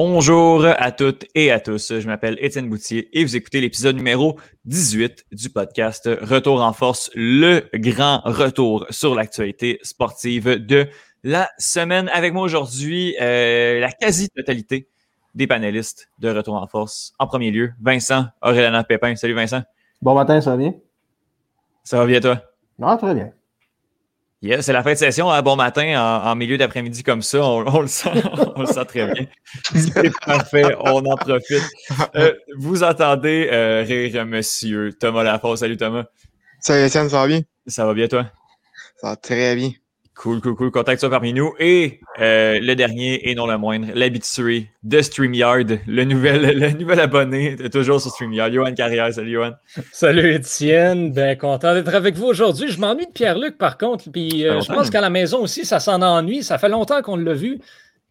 Bonjour à toutes et à tous. Je m'appelle Étienne Boutier et vous écoutez l'épisode numéro 18 du podcast Retour en force, le grand retour sur l'actualité sportive de la semaine. Avec moi aujourd'hui, euh, la quasi-totalité des panélistes de Retour en force. En premier lieu, Vincent Aurélana Pépin. Salut Vincent. Bon matin, ça va bien? Ça va bien toi? Non, très bien. Yeah, c'est la fin de session à bon matin en, milieu d'après-midi comme ça. On, le sent, on le sent très bien. C'est parfait, on en profite. Euh, vous entendez euh, rire monsieur Thomas Lafosse. Salut Thomas. Salut Étienne, ça va bien? Ça va bien toi? Ça va très bien. Cool, cool, cool. Contact toi parmi nous. Et euh, le dernier et non le moindre, l'habitué de StreamYard, le nouvel, le nouvel abonné, toujours sur StreamYard. Johan Carrière. Salut, Johan. Salut, Étienne. Ben, content d'être avec vous aujourd'hui. Je m'ennuie de Pierre-Luc, par contre. Puis euh, je pense qu'à la maison aussi, ça s'en ennuie. Ça fait longtemps qu'on l'a vu.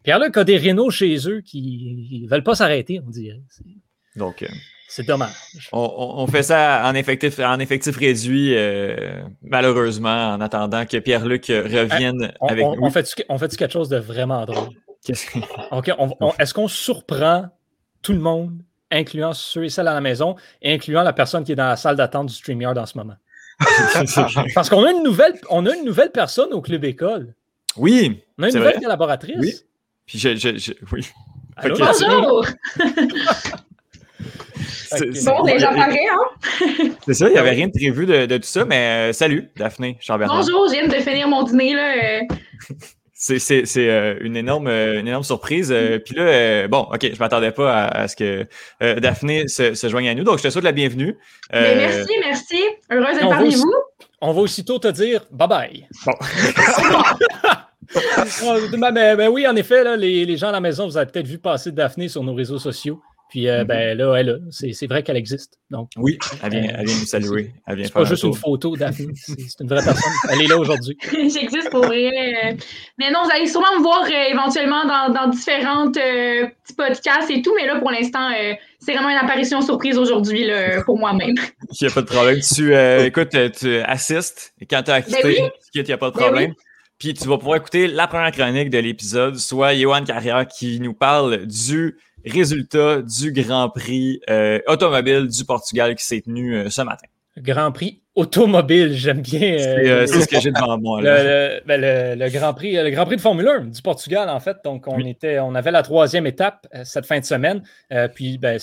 Pierre-Luc a des rénaux chez eux qui ne veulent pas s'arrêter, on dirait. Donc. Euh, c'est dommage. On, fait ça en effectif, en effectif réduit, euh, malheureusement, en attendant que Pierre-Luc revienne avec nous. On fait, on fait quelque chose de vraiment drôle? Est-ce qu'on surprend tout le monde, incluant ceux et celles à la maison, incluant la personne qui est dans la salle d'attente du StreamYard en ce moment? Parce qu'on a une nouvelle, on a une nouvelle personne au Club École. Oui. On a une nouvelle collaboratrice. Oui. Puis je, oui. Bonjour! Bon, déjà paré, hein? C'est ça, il n'y avait rien de prévu de, tout ça, mais euh, salut, Daphné Chambert. Bonjour, je viens de finir mon dîner, là. Euh. C'est euh, une, énorme, une énorme surprise. Puis là, bon, OK, je ne m'attendais pas à, ce que Daphné se, se, joigne à nous. Donc, je te souhaite la bienvenue. Merci, merci. Heureuse d'être parmi vous. On va aussitôt te dire bye-bye. Bon. mais, oui, en effet, là, les, les, gens à la maison, vous avez peut-être vu passer Daphné sur nos réseaux sociaux. Puis euh, ben, là, elle, c'est vrai qu'elle existe. Donc, oui, elle vient, elle vient nous saluer. C'est pas juste une photo Daphne, c'est une vraie personne. Elle est là aujourd'hui. J'existe pour vrai. Mais non, vous allez sûrement me voir euh, éventuellement dans, dans différents euh, petits podcasts et tout. Mais là, pour l'instant, c'est vraiment une apparition surprise aujourd'hui pour moi-même. Il n'y a pas de problème. Tu, écoute, tu assistes et quand tu as ben acquitté, il n'y a pas de ben problème. Puis tu vas pouvoir écouter la première chronique de l'épisode, soit Johan Carrière qui nous parle du résultat du Grand Prix euh, automobile du Portugal qui s'est tenu euh, ce matin. Grand Prix automobile, j'aime bien. Euh, c'est ce que j'ai devant moi. Ben, le, Grand Prix, le Grand Prix de Formule 1 du Portugal, en fait. Donc, on, était, on avait la troisième étape cette fin de semaine. puis, ben,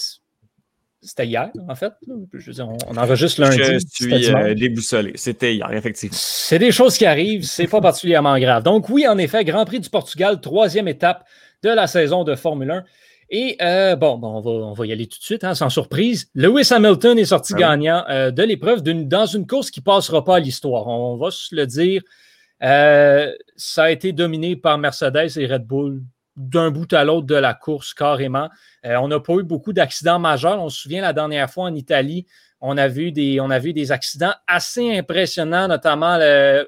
c'était hier, en fait. Je veux dire, on, enregistre lundi. Je suis déboussolé. C'était hier, effectivement. C'est des choses qui arrivent. C'est pas particulièrement grave. Donc, oui, en effet, Grand Prix du Portugal, troisième étape de la saison de Formule 1. Et euh, bon, on, va, on, va, y aller tout de suite, hein, sans surprise. Lewis Hamilton est sorti ah gagnant euh, de l'épreuve dans une course qui ne passera pas à l'histoire. On, va se le dire. Euh, ça a été dominé par Mercedes et Red Bull d'un bout à l'autre de la course, carrément. on n'a pas eu beaucoup d'accidents majeurs. On se souvient la dernière fois en Italie, on a vu des, on a vu des accidents assez impressionnants, notamment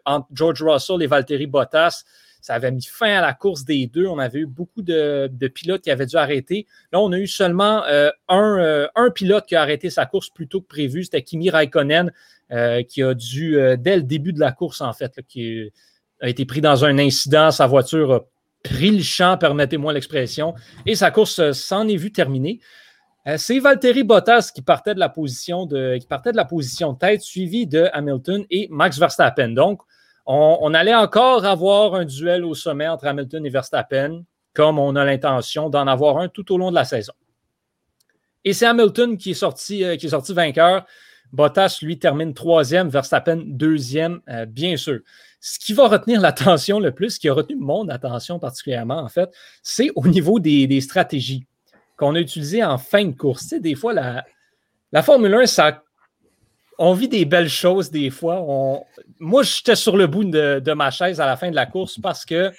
entre George Russell et Valtteri Bottas. Ça avait mis fin à la course des deux. On avait eu beaucoup de, pilotes qui avaient dû arrêter. Là, on a eu seulement euh, euh, un, pilote qui a arrêté sa course plus tôt que prévu. C'était Kimi Raikkonen, euh, qui a dû, dès le début de la course, en fait, qui a été pris dans un incident. Sa voiture a pris le champ, permettez-moi l'expression, et sa course s'en est vue terminée. C'est Valtteri Bottas qui partait de la position de, qui partait de la position de tête, suivi de Hamilton et Max Verstappen. Donc, on, allait encore avoir un duel au sommet entre Hamilton et Verstappen, comme on a l'intention d'en avoir un tout au long de la saison. Et c'est Hamilton qui est sorti, euh, vainqueur. Bottas, lui, termine troisième, Verstappen deuxième, euh, bien sûr. Ce qui va retenir l'attention le plus, ce qui a retenu mon attention particulièrement, en fait, c'est au niveau des, stratégies qu'on a utilisées en fin de course. des fois, la, la Formule 1, ça on vit des belles choses des fois. Moi, j'étais sur le bout de, ma chaise à la fin de la course parce que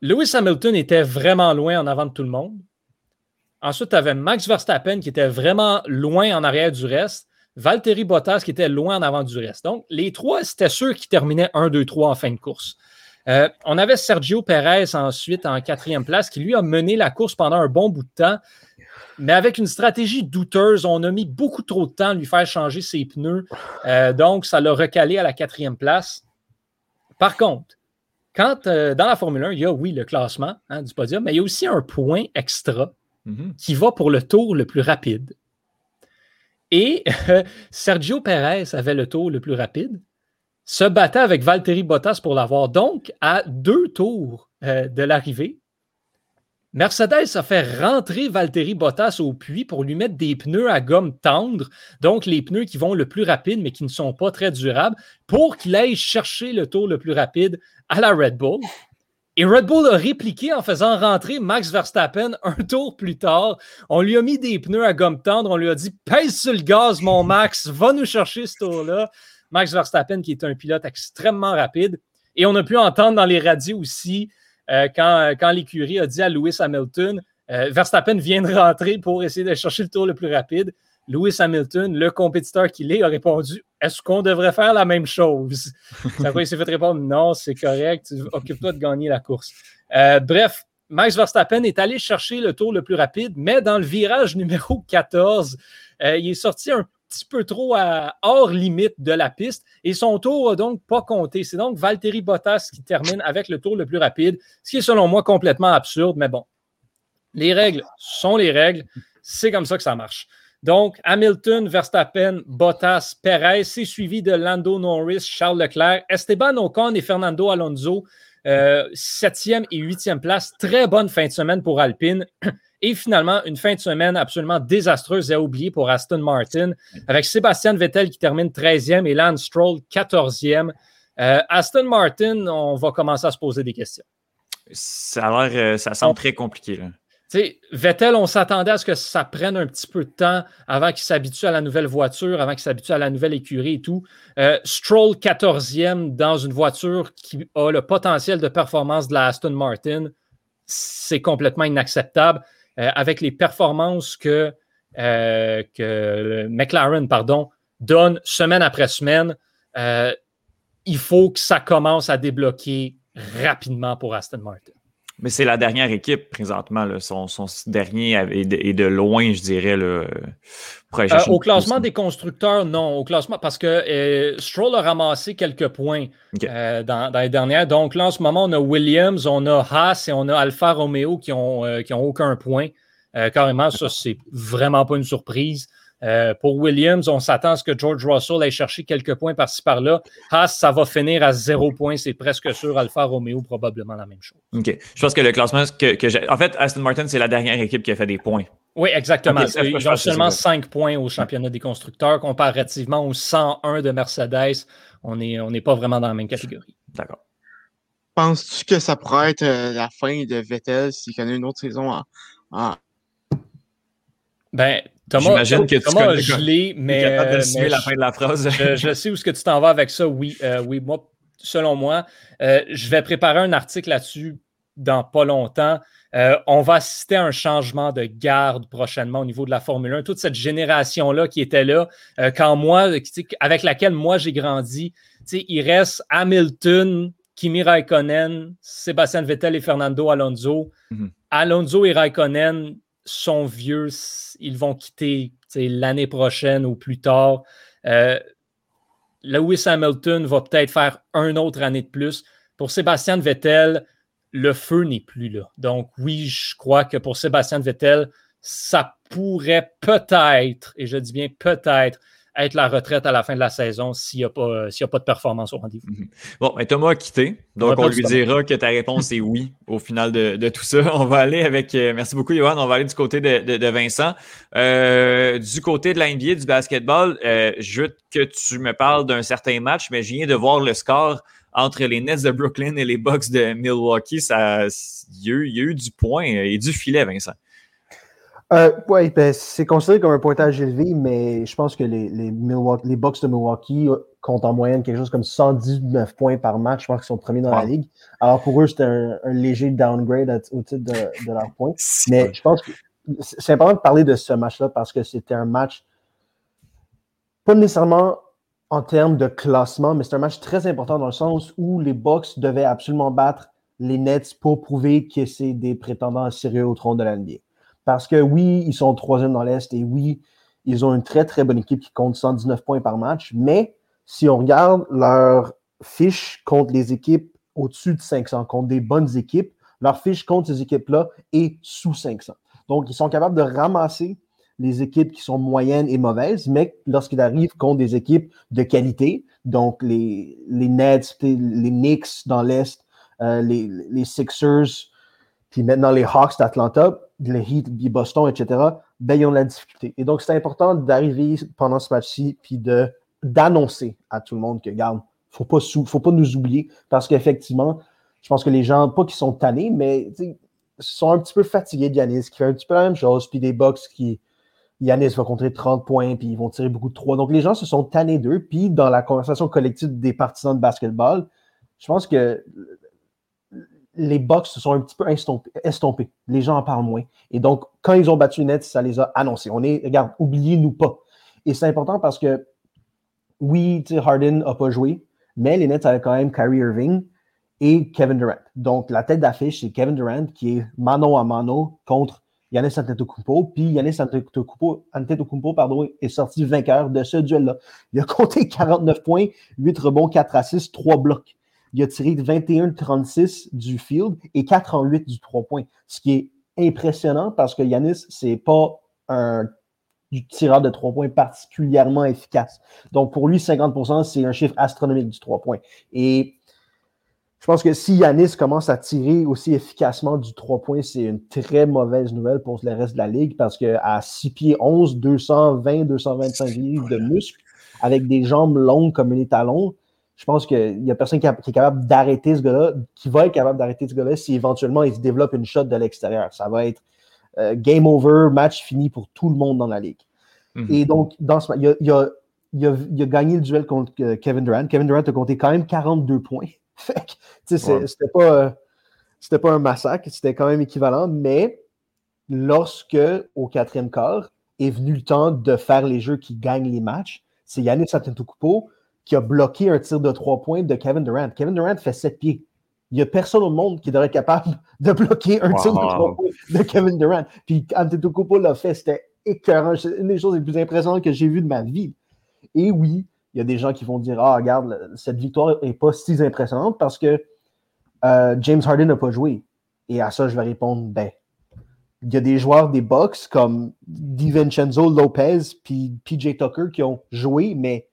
Lewis Hamilton était vraiment loin en avant de tout le monde. Ensuite, tu avais Max Verstappen qui était vraiment loin en arrière du reste. Valtteri Bottas qui était loin en avant du reste. Donc, les trois, c'était ceux qui terminaient 1, 2, 3 en fin de course. Euh, on avait Sergio Perez ensuite en quatrième place qui lui a mené la course pendant un bon bout de temps. Mais avec une stratégie douteuse, on a mis beaucoup trop de temps à lui faire changer ses pneus. Euh, donc, ça l'a recalé à la quatrième place. Par contre, quand euh, dans la Formule 1, il y a, oui, le classement hein, du podium, mais il y a aussi un point extra Mhm. qui va pour le tour le plus rapide. Et euh, Sergio Perez avait le tour le plus rapide, se battait avec Valtteri Bottas pour l'avoir. Donc, à deux tours euh, de l'arrivée, Mercedes a fait rentrer Valtteri Bottas au puits pour lui mettre des pneus à gomme tendre, donc les pneus qui vont le plus rapide mais qui ne sont pas très durables, pour qu'il aille chercher le tour le plus rapide à la Red Bull. Et Red Bull a répliqué en faisant rentrer Max Verstappen un tour plus tard. On lui a mis des pneus à gomme tendre. On lui a dit Pèse sur le gaz, mon Max, va nous chercher ce tour-là. Max Verstappen, qui est un pilote extrêmement rapide. Et on a pu entendre dans les radios aussi, quand, quand l'écurie a dit à Lewis Hamilton euh, Verstappen vient de rentrer pour essayer de chercher le tour le plus rapide. Lewis Hamilton, le compétiteur qu'il est, a répondu Est-ce qu'on devrait faire la même chose? Ça il s'est fait répondre Non, c'est correct, occupe-toi de gagner la course. Euh, bref, Max Verstappen est allé chercher le tour le plus rapide, mais dans le virage numéro 14, euh, il est sorti un petit peu trop à, hors limite de la piste et son tour n'a donc pas compté. C'est donc Valtteri Bottas qui termine avec le tour le plus rapide, ce qui est selon moi complètement absurde, mais bon, les règles sont les règles, c'est comme ça que ça marche. Donc, Hamilton, Verstappen, Bottas, Perez, c'est suivi de Lando Norris, Charles Leclerc, Esteban Ocon et Fernando Alonso, euh, septième et huitième place. Très bonne fin de semaine pour Alpine. Et finalement, une fin de semaine absolument désastreuse et à oublier pour Aston Martin, avec Sébastien Vettel qui termine 13e et Lance Stroll 14e. Euh, Aston Martin, on va commencer à se poser des questions. Ça a l'air, euh, ça semble très compliqué. Là. Vettel, on s'attendait à ce que ça prenne un petit peu de temps avant qu'il s'habitue à la nouvelle voiture, avant qu'il s'habitue à la nouvelle écurie et tout. Euh, Stroll 14e dans une voiture qui a le potentiel de performance de la Aston Martin, c'est complètement inacceptable. Euh, avec les performances que, euh, McLaren donne semaine après semaine, euh, il faut que ça commence à débloquer rapidement pour Aston Martin. Mais c'est la dernière équipe présentement. Là. Son, son dernier est de, est de, loin, je dirais. Là, euh, au classement des constructeurs, non. Au classement, parce que euh, Stroll a ramassé quelques points okay. euh, dans, dans, les dernières. Donc là, en ce moment, on a Williams, on a Haas et on a Alfa Romeo qui n'ont qui ont aucun point. Carrément, ça, c'est vraiment pas une surprise. Euh, pour Williams, on s'attend à ce que George Russell aille chercher quelques points par-ci par-là. Haas, ça va finir à zéro point, c'est presque sûr. Alfa Romeo, probablement la même chose. OK. Je pense que le classement que, que j'ai. En fait, Aston Martin, c'est la dernière équipe qui a fait des points. Oui, exactement. Okay, Ils ont seulement 5 points au championnat des constructeurs comparativement aux 101 de Mercedes. On n'est on pas vraiment dans la même catégorie. D'accord. Penses-tu que ça pourrait être la fin de Vettel s'il connaît une autre saison en, en... Ben, Thomas, Thomas, que Thomas a gelé, mais, euh, mais la fin de la phrase. je, je, sais où ce que tu t'en vas avec ça. Oui, euh, oui, moi, selon moi, euh, je vais préparer un article là-dessus dans pas longtemps. Euh, on va assister à un changement de garde prochainement au niveau de la Formule 1. Toute cette génération-là qui était là, quand moi, avec laquelle moi j'ai grandi, il reste Hamilton, Kimi Raikkonen, Sébastien Vettel et Fernando Alonso. Mm -hmm. Alonso et Raikkonen sont vieux, ils vont quitter l'année prochaine ou plus tard. Euh, Lewis Hamilton va peut-être faire une autre année de plus. Pour Sébastien Vettel, le feu n'est plus là. Donc oui, je crois que pour Sébastien Vettel, ça pourrait peut-être, et je dis bien peut-être, être la retraite à la fin de la saison s'il n'y a, pas, a pas de performance au rendez-vous. Mm -hmm. Bon, mais Thomas a quitté, donc on, on lui dira que ta réponse est oui au final de, de, tout ça. On va aller avec, euh, merci beaucoup Johan, on va aller du côté de, de, de Vincent. Euh, du côté de la NBA, du basketball, euh, je veux que tu me parles d'un certain match, mais je viens de voir le score entre les Nets de Brooklyn et les Bucks de Milwaukee. Ça, il, y a eu, il y a eu du point et du filet, Vincent. Euh, oui, ben, c'est considéré comme un pointage élevé, mais je pense que les, les, Milwaukee, les Bucks de Milwaukee comptent en moyenne quelque chose comme 119 points par match. Je pense qu'ils sont premiers dans wow. la ligue. Alors pour eux, c'était un, un, léger downgrade au titre de, de leurs points. Mais je pense que c'est important de parler de ce match-là parce que c'était un match pas nécessairement en termes de classement, mais c'est un match très important dans le sens où les Bucks devaient absolument battre les Nets pour prouver que c'est des prétendants sérieux au trône de la NBA. Parce que oui, ils sont troisième dans l'Est et oui, ils ont une très, très bonne équipe qui compte 119 points par match. Mais si on regarde leur fiche contre les équipes au-dessus de 500 contre des bonnes équipes. Leur fiche contre ces équipes-là est sous 500. Donc, ils sont capables de ramasser les équipes qui sont moyennes et mauvaises, mais lorsqu'ils arrivent contre des équipes de qualité, donc les, les Nets, les Knicks dans l'Est, euh, les, les, Sixers, puis maintenant les Hawks d'Atlanta, les Heat Boston, etc., ben, ils ont de la difficulté. Et donc, c'est important d'arriver pendant ce match-ci, puis d'annoncer à tout le monde que, regarde, il ne faut pas nous oublier, parce qu'effectivement, je pense que les gens, pas qu'ils sont tannés, mais sont un petit peu fatigués de Yanis, qui fait un petit peu la même chose, puis des box qui, Yanis va compter 30 points, puis ils vont tirer beaucoup de trois. Donc, les gens se sont tannés d'eux. Puis, dans la conversation collective des partisans de basketball, je pense que les Bucks se sont un petit peu estompés. Les gens en parlent moins. Et donc, quand ils ont battu les Nets, ça les a annoncés. On est, regarde, oubliez-nous pas. Et c'est important parce que, oui, Harden n'a pas joué, mais les Nets avaient quand même Kyrie Irving et Kevin Durant. Donc, la tête d'affiche, c'est Kevin Durant qui est mano à mano contre Yannis Antetokounmpo, puis Yannis Antetokounmpo, pardon, est sorti vainqueur de ce duel-là. Il a compté 49 points, 8 rebonds, 4 assists, 3 blocs. Il a tiré 21-36 du field et 4 en 8 du 3 points. Ce qui est impressionnant parce que Yanis, c'est pas un tireur de 3 points particulièrement efficace. Donc pour lui, 50%, c'est un chiffre astronomique du 3 points. Et je pense que si Yanis commence à tirer aussi efficacement du 3 points, c'est une très mauvaise nouvelle pour le reste de la ligue parce qu'à 6 pieds 11, 220, 225 livres de muscles, avec des jambes longues comme un étalon, je pense qu'il n'y a personne qui, est capable d'arrêter ce gars-là, qui va être capable d'arrêter ce gars-là si éventuellement il se développe une shot de l'extérieur. Ça va être euh, game over, match fini pour tout le monde dans la ligue. Mhm. Et donc, dans ce, il, a, il, a, gagné le duel contre euh, Kevin Durant. Kevin Durant a compté quand même 42 points. c'était pas, pas un massacre, c'était quand même équivalent, mais lorsque, au quatrième quart, est venu le temps de faire les jeux qui gagnent les matchs, c'est Yannis Antetokounmpo qui a bloqué un tir de trois points de Kevin Durant. Kevin Durant fait sept pieds. Il n'y a personne au monde qui devrait être capable de bloquer un tir de trois points de Kevin Durant. Puis Antetokounmpo l'a fait, c'était écœurant. C'est une des choses les plus impressionnantes que j'ai vues de ma vie. Et oui, il y a des gens qui vont dire Ah, regarde, cette victoire n'est pas si impressionnante parce que euh, James Harden n'a pas joué. Et à ça, je vais répondre Ben, il y a des joueurs des Bucks comme DiVincenzo Lopez puis PJ Tucker qui ont joué, mais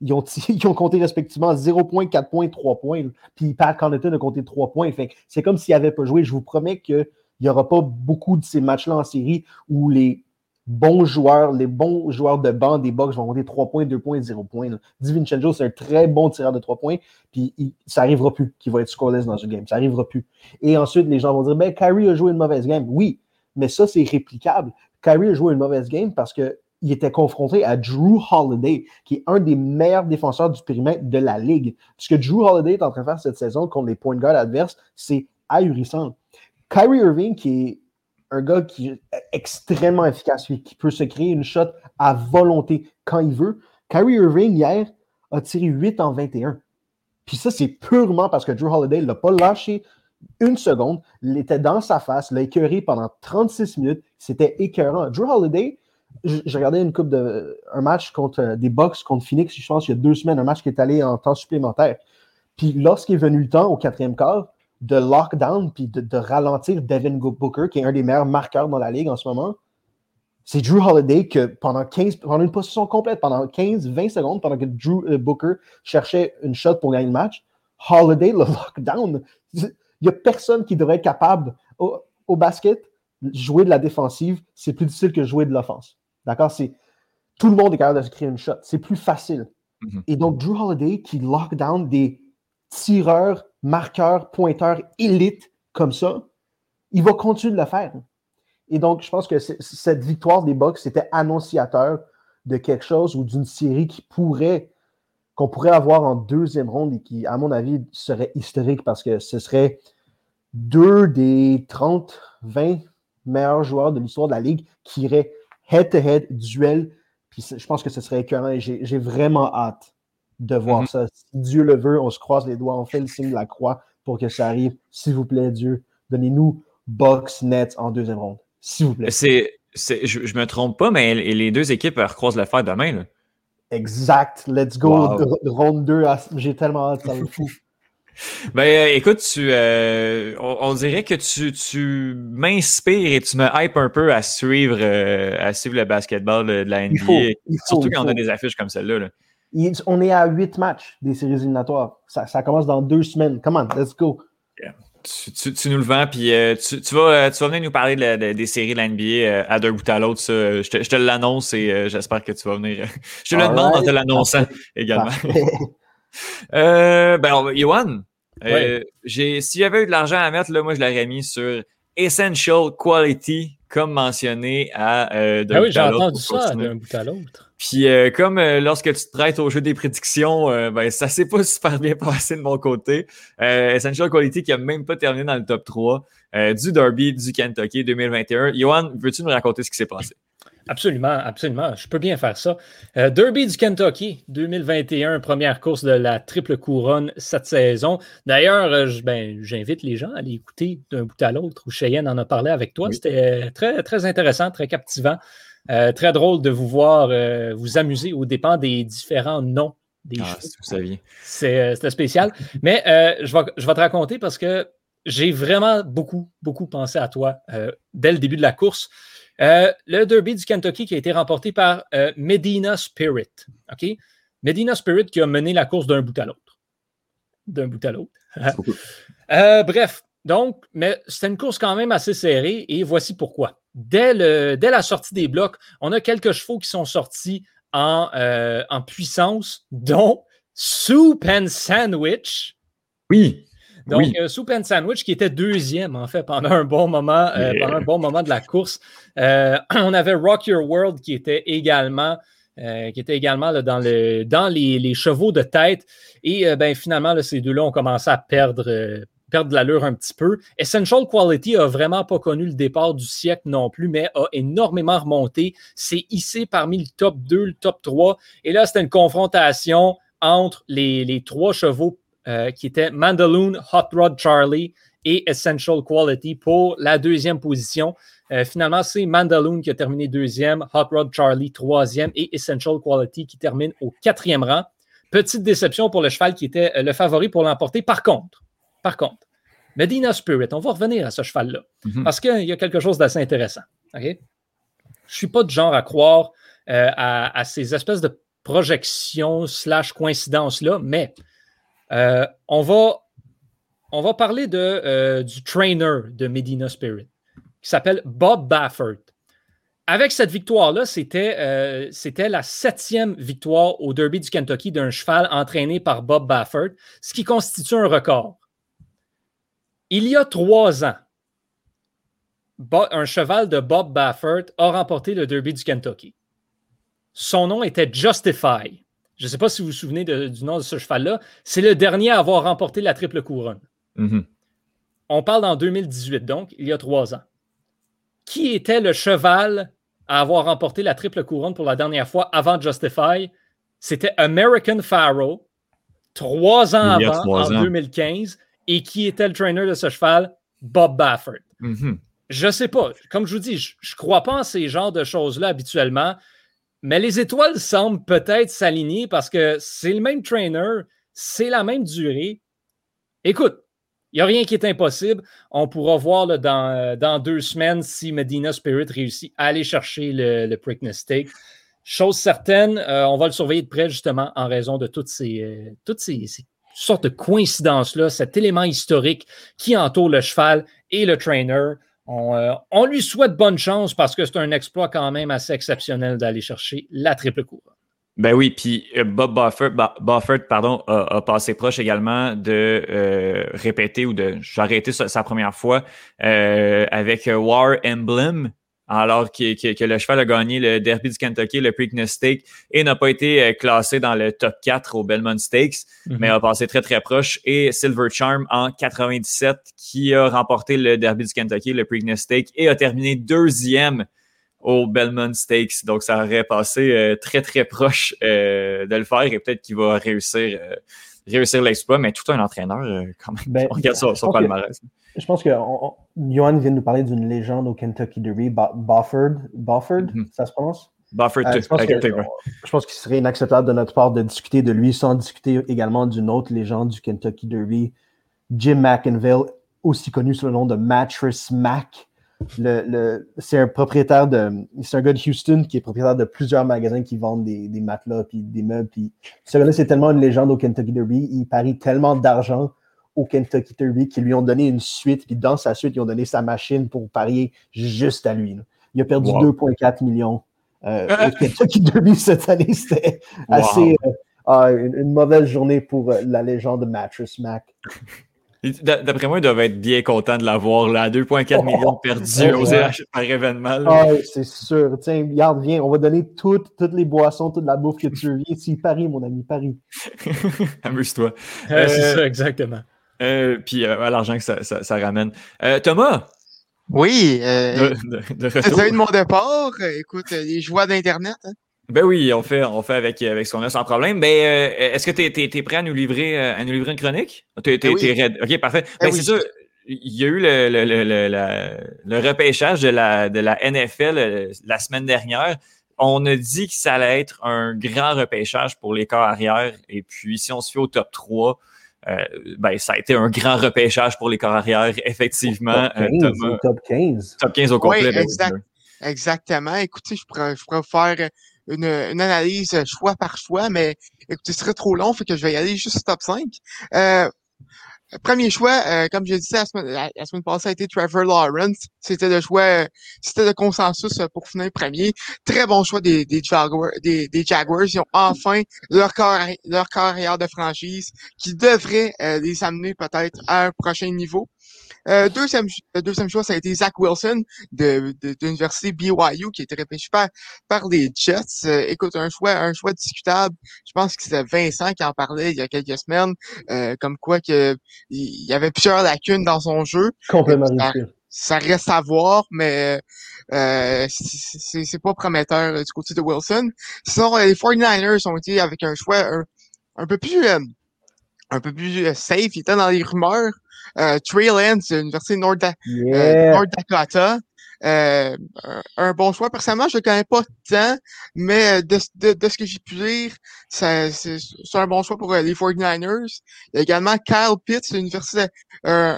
ils ont, ils ont compté respectivement 0 points, 4 points, 3 points. Puis Pat Connaughton a compté 3 points. c'est comme s'il n'avait pas joué. Je vous promets qu'il n'y aura pas beaucoup de ces matchs-là en série où les bons joueurs, les bons joueurs de banc des Bucks vont compter 3 points, 2 points, 0 points. DiVincenzo, c'est un très bon tireur de 3 points, puis ça n'arrivera plus qu'il va être scoreless dans une game. Ça n'arrivera plus. Et ensuite, les gens vont dire, ben, Kyrie a joué une mauvaise game. Oui, mais ça, c'est réplicable. Kyrie a joué une mauvaise game parce qu'il était confronté à Drew Holiday, qui est un des meilleurs défenseurs du périmètre de la ligue. Ce que Drew Holiday est en train de faire cette saison contre les point guard adverses, c'est ahurissant. Kyrie Irving, qui est un gars qui est extrêmement efficace, qui peut se créer une shot à volonté quand il veut. Kyrie Irving, hier, a tiré 8 en 21. Puis ça, c'est purement parce que Drew Holiday ne l'a pas lâché une seconde. Il était dans sa face, l'a écœuré pendant 36 minutes. C'était écœurant. Drew Holiday, j'ai regardé une coupe de un match contre euh, des Bucks contre Phoenix, je pense, il y a deux semaines, un match qui est allé en temps supplémentaire. Puis lorsqu'il est venu le temps, au quatrième quart, de lockdown puis de, ralentir Devin Booker, qui est un des meilleurs marqueurs dans la ligue en ce moment, c'est Drew Holiday que pendant 15, pendant une position complète, pendant 15-20 secondes, pendant que Drew euh, Booker cherchait une shot pour gagner le match, Holiday le lockdown. Il n'y a personne qui devrait être capable au, basket, jouer de la défensive, c'est plus difficile que jouer de l'offense. D'accord? C'est tout le monde est capable de se créer une shot. C'est plus facile. Mm-hmm. Et donc, Drew Holiday qui lockdown des tireur, marqueur, pointeur élite comme ça, il va continuer de le faire. Et donc, je pense que cette victoire des Bucks était annonciateur de quelque chose ou d'une série qui pourrait qu'on pourrait avoir en deuxième ronde et qui, à mon avis, serait historique parce que ce serait deux des 30, 20 meilleurs joueurs de l'histoire de la Ligue qui iraient head-to-head, duel. Puis je pense que ce serait écœurant et j'ai vraiment hâte de voir mhm. ça. Si Dieu le veut, on se croise les doigts, on fait le signe de la croix pour que ça arrive. S'il vous plaît, Dieu, donnez-nous Box Nets en deuxième ronde. S'il vous plaît. C'est, je, je me trompe pas, mais les deux équipes recroisent fer demain. Là. Exact. Let's go. Ronde 2. J'ai tellement hâte, ça me fou. Ben, euh, écoute, tu, euh, on, on dirait que tu, tu m'inspires et tu me hype un peu à suivre, euh, à suivre le basketball de, la NBA. Il faut, il faut, Surtout quand on a des affiches comme celle-là. là. On est à huit matchs des séries éliminatoires. Ça, ça commence dans deux semaines. Come on, let's go. Tu, tu, tu nous le vends, puis euh, tu, tu, vas, tu vas venir nous parler de la- de- des séries de la NBA euh, à d'un bout à l'autre. Je te, je te l'annonce et euh, j'espère que tu vas venir. je te le demande en te l'annonçant également. Ben, Yohan, euh, Ouais. j'ai- s'il y avait eu de l'argent à mettre, là, moi, je l'aurais mis sur Essential Quality, comme mentionné à euh, d'un Ah oui, bout j'ai à l'autre entendu ça d'un bout à l'autre. Puis euh, comme euh, lorsque tu te traites au jeu des prédictions, euh, ben, ça s'est pas super bien passé de mon côté. Euh, Essential Quality qui a même pas terminé dans le top 3 euh, du Derby du Kentucky 2021. Johan, veux-tu nous raconter ce qui s'est passé? Absolument, absolument. Je peux bien faire ça. Euh, Derby du Kentucky 2021, première course de la triple couronne cette saison. D'ailleurs, euh, ben, j'invite les gens à aller écouter d'un bout à l'autre où Cheyenne en a parlé avec toi. Oui. C'était euh, très, très intéressant, très captivant. Euh, très drôle de vous voir vous amuser aux dépens des différents noms des Ah, si C'était spécial. Mais je, vais, je vais te raconter parce que j'ai vraiment beaucoup, beaucoup pensé à toi dès le début de la course. Euh, le Derby du Kentucky qui a été remporté par euh, Medina Spirit. OK? Medina Spirit qui a mené la course d'un bout à l'autre. D'un bout à l'autre. Euh, bref, donc, mais c'était une course quand même assez serrée et voici pourquoi. Dès, le, dès la sortie des blocs, on a quelques chevaux qui sont sortis en, en puissance, dont Soup and Sandwich. Oui. Donc, Oui. euh, Soup and Sandwich qui était deuxième, en fait, pendant un bon moment, euh, Yeah. pendant un bon moment de la course. Euh, on avait Rock Your World qui était également, qui était également là, dans, le, dans les, les chevaux de tête. Et ben, finalement, là, ces deux-là ont commencé à perdre, perdre de l'allure un petit peu. Essential Quality a vraiment pas connu le départ du siècle non plus, mais a énormément remonté. C'est hissé parmi le top 2, le top 3. Et là, c'était une confrontation entre les, les trois chevaux euh, qui étaient Mandaloon, Hot Rod Charlie et Essential Quality pour la deuxième position. Euh, finalement, c'est Mandaloon qui a terminé deuxième, Hot Rod Charlie troisième et Essential Quality qui termine au quatrième rang. Petite déception pour le cheval qui était euh, le favori pour l'emporter. Par contre, par contre, Medina Spirit, on va revenir à ce cheval-là Mhm. parce qu'il y a quelque chose d'assez intéressant. ok? Je ne suis pas du genre à croire euh, à, à ces espèces de projections slash coïncidences-là, mais euh, on, va, parler de, euh, du trainer de Medina Spirit qui s'appelle Bob Baffert. Avec cette victoire-là, c'était euh, c'était la septième victoire au Derby du Kentucky d'un cheval entraîné par Bob Baffert, ce qui constitue un record. Il y a trois ans, un cheval de Bob Baffert a remporté le Derby du Kentucky. Son nom était Justify. Je ne sais pas si vous vous souvenez de- du nom de ce cheval-là. C'est le dernier à avoir remporté la triple couronne. Mhm. On parle en 2018, donc, il y a trois ans. Qui était le cheval à avoir remporté la triple couronne pour la dernière fois avant Justify? C'était American Pharaoh, trois ans avant, trois en ans. 2015. Et qui était le trainer de ce cheval? Bob Baffert. Mhm. Je sais pas. Comme je vous dis, je ne crois pas en ces genres de choses-là habituellement, mais les étoiles semblent peut-être s'aligner parce que c'est le même trainer, c'est la même durée. Écoute, il n'y a rien qui est impossible. On pourra voir dans, euh, dans deux semaines si Medina Spirit réussit à aller chercher le, Preakness Stake. Chose certaine, euh, on va le surveiller de près justement en raison de toutes ces, euh, toutes ces, ces sortes de coïncidences-là, cet élément historique qui entoure le cheval et le trainer. On, euh, on lui souhaite bonne chance parce que c'est un exploit quand même assez exceptionnel d'aller chercher la triple couronne. Ben oui, puis euh, Bob Buffett pardon, a, a passé proche également de euh, répéter ou de j'ai arrêté sa, sa première fois euh, avec euh, War Emblem, alors que, que- que le cheval a gagné le Derby du Kentucky, le Preakness Stake, et n'a pas été euh, classé dans le top 4 au Belmont Stakes, mais a passé très très proche. Et Silver Charm en 97, qui a remporté le Derby du Kentucky, le Preakness Stake, et a terminé deuxième au Belmont Stakes. Donc, ça aurait passé euh, très, très proche euh, de le faire et peut-être qu'il va réussir, euh, réussir l'exploit, mais tout un entraîneur, euh, quand même. Ben, On regarde son, son pense que- palmarès. Je pense que on- on- Johan vient de nous parler d'une légende au Kentucky Derby, Bofford. Bofford, Mhm. ça se prononce? Buffett, Euh, je pense que-. Je pense qu'il serait inacceptable de notre part de discuter de lui sans discuter également d'une autre légende du Kentucky Derby, Jim McInville, aussi connu sous le nom de Mattress Mac. Le, le, c'est un propriétaire de. C'est un gars de Houston qui est propriétaire de plusieurs magasins qui vendent des, des matelas puis des meubles. Puis ce gars-là, c'est tellement une légende au Kentucky Derby. Il parie tellement d'argent au Kentucky Derby qu'ils lui ont donné une suite. Puis dans sa suite, ils ont donné sa machine pour parier juste à lui. là. Il a perdu Wow. 2,4 millions euh, au Kentucky Derby cette année. C'était Wow. assez. euh, ah, une, une mauvaise journée pour euh, la légende de Mattress Mac. D'après moi, ils doivent être bien contents de l'avoir, là, à 2,4 millions de perdus Oh, aux par événement. Ah, c'est sûr. Tiens, regarde, viens, on va donner toutes, toutes les boissons, toute la bouffe que tu veux. Viens Paris, mon ami, Paris. Amuse-toi. Euh, c'est Euh, ça, exactement. Euh, puis euh, à l'argent que ça, ça- ça ramène. Euh, Thomas, Oui, euh, de, de- de retour. de mon départ? Écoute, euh, les joies d'Internet. hein? Ben oui, on fait, on fait avec, avec ce qu'on a sans problème. Ben, euh, est-ce que tu es, prêt à nous livrer, à nous livrer une chronique? T'es, Ben oui. raide. OK, parfait. Ben, Ben c'est sûr, il y a eu le, le, le, le, la- le repêchage de la, de la NFL la semaine dernière. On a dit que ça allait être un grand repêchage pour les corps arrière. Et puis, si on se fait au top 3, euh, ben, ça a été un grand repêchage pour les corps arrière, effectivement. Top Euh, 15, Thomas, au top 15. top 15 au complet. Oui, ben, exact. Exactement. Écoutez, je pourrais, je pourrais vous faire une, une analyse euh, choix par choix, mais écoutez, ce serait trop long, fait que je vais y aller juste top 5. Euh, premier choix, euh, comme je disais la semaine, la, semaine passée, a été Trevor Lawrence. C'était le choix, euh, c'était le consensus euh, pour finir premier. Très bon choix des, des, Jaguars, des, Jaguars. Ils ont enfin leur, carri- leur carrière de franchise qui devrait les amener peut-être à un prochain niveau. Euh, deuxième, euh, deuxième choix, ça a été Zach Wilson de, de, de l'université BYU qui a été repêché par, par les Jets. Euh, écoute, un choix, un choix discutable. Je pense que c'était Vincent qui en parlait il y a quelques semaines, euh, comme quoi que il y avait plusieurs lacunes dans son jeu. Complètement Ça- ridicule. Ça reste à voir, mais euh, c'est- c'est c'est pas prometteur euh, du côté de Wilson. Sinon, euh, les 49ers ont été avec un choix un, un peu plus euh, un peu plus euh, safe. Ils étaient dans les rumeurs. Euh, Trey Lance, l'université North, Da- euh, Yeah. North Dakota. Euh, un, bon choix. Personnellement, je le connais pas tant, mais euh, de, de, de ce que j'ai pu lire, c'est un bon choix pour euh, les 49ers. Il y a également Kyle Pitts, euh,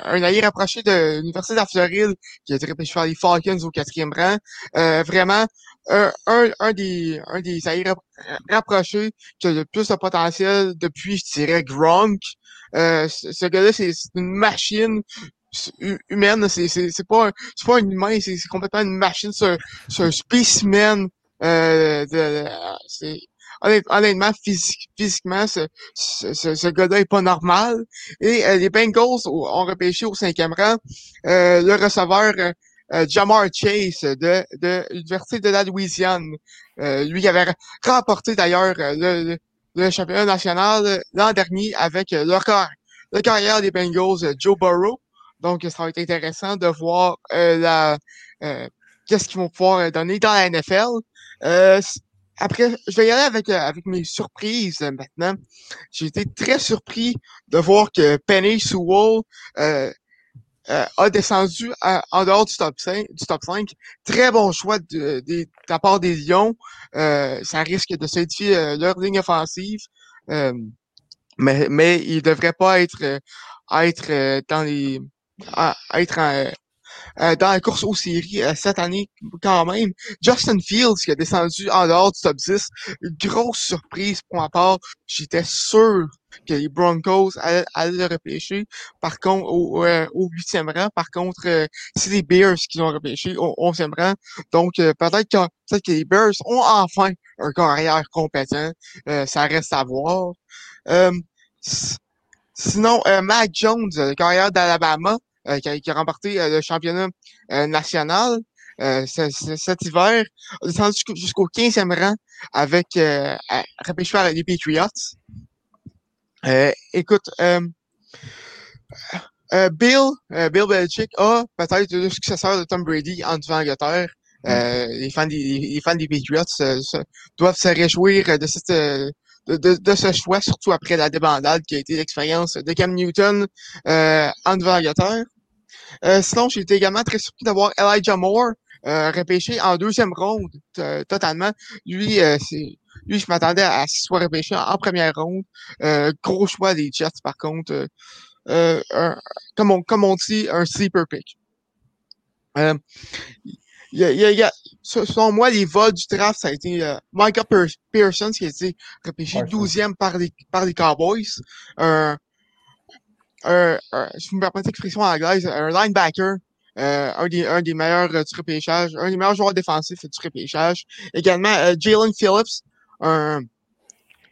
un allié rapproché de l'université de la Floride, qui a été repêché par les Falcons au quatrième rang. Euh, vraiment, un, un, un des, un des alliés rap- rapprochés qui a le plus de potentiel depuis, je dirais, Gronk. Euh, ce gars-là, c'est une machine humaine. C'est c'est pas c'est pas un humain, c'est complètement une machine. C'est un, un spécimen. Euh, de, honnête- honnêtement, physique, physiquement, ce, ce, ce, gars-là est pas normal. Et euh, les Bengals ont repêché au cinquième rang euh, le receveur euh, euh, Jamar Chase de, de l'Université de la Louisiane. Euh, lui qui avait remporté d'ailleurs le, le, championnat national l'an dernier avec euh, le carrière des Bengals, euh, Joe Burrow. Donc, ça va être intéressant de voir euh, la euh, qu'est-ce qu'ils vont pouvoir euh, donner dans la NFL. Euh, après, je vais y aller avec, avec mes surprises maintenant. J'ai été très surpris de voir que Penny Sewell a descendu en dehors du top 5. Du top 5. Très bon choix de, de, de la part des Lions. Euh, ça risque de solidifier euh, leur ligne offensive. Euh, mais, mais il devrait pas être, euh, être euh, dans les être euh, dans la course aux séries euh, cette année quand même. Justin Fields qui a descendu en dehors du top 10. Une grosse surprise pour ma part. J'étais sûr que les Broncos allaient, allaient le repêcher. Par contre, au, euh, au huitième rang. Par contre, euh, c'est les Bears qui l'ont repêché au onzième rang. Donc, euh, peut-être que, peut-être que les Bears ont enfin un carrière compétent. Euh, ça reste à voir. Euh, sinon, euh, Mac Jones, euh, le carrière d'Alabama, euh, qui, a, qui a remporté euh, le championnat euh, national euh, ce- ce- cet hiver, a descendu jusqu'au- jusqu'au 15e rang avec euh, repêché par les Patriots. Euh, écoute, euh, euh, Bill, euh, Bill Belichick a peut-être le successeur de Tom Brady en Nouvelle-Angleterre. Euh, les fans des les fans des Patriots euh, se- doivent se réjouir de cette euh, de, de, de ce choix, surtout après la débandade qui a été l'expérience de Cam Newton euh, en Nouvelle-Angleterre. Euh, sinon, j'ai été également très surpris d'avoir Elijah Moore euh, repêché en deuxième ronde euh, totalement. Lui, euh, lui, je m'attendais à ce qu'il soit repêché en, première ronde. Euh, gros choix des Jets, par contre. Comme, on, comme on dit, un sleeper pick. Euh, y a, y a, y a, selon moi, les vols du draft, ça a été euh, Michael Pearson, qui a été repêché 12e par les, par les Cowboys. Un, un, un, si vous me permettez l'expression anglaise, un linebacker, euh, un, des, un des meilleurs euh, du repêchage, un des meilleurs joueurs défensifs du repêchage. Également, euh, Jalen Phillips, un,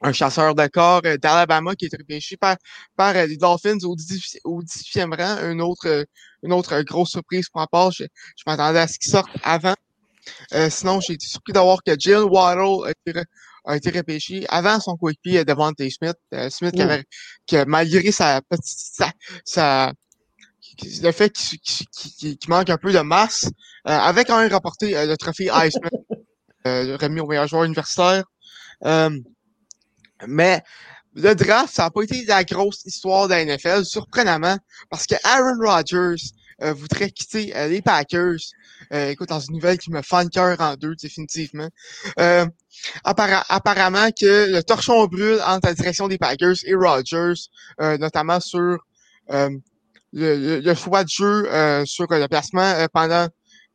un chasseur de corps euh, d'Alabama qui est repêché par, par euh, les Dolphins au, 18, au 18e rang. Une autre, euh, une autre grosse surprise pour ma part. Je, je m'attendais à ce qu'il sorte avant. sinon, j'ai été surpris d'avoir que Jill Waddle a été, a été repêché avant son coéquipier Devante Smith. Smith qui, avait, qui malgré sa petite sa, sa le fait qu'il qu manque un peu de masse, euh, avait quand même rapporté euh, le trophée Iceman, euh, remis au meilleur joueur universitaire. mais le draft, ça n'a pas été la grosse histoire de la NFL, surprenamment, parce que Aaron Rodgers voudrait quitter les Packers. écoute, dans une nouvelle qui me fait le cœur en deux, définitivement. apparemment que le torchon brûle entre la direction des Packers et Rodgers, notamment sur le, le, choix de jeu euh, sur le placement euh, pendant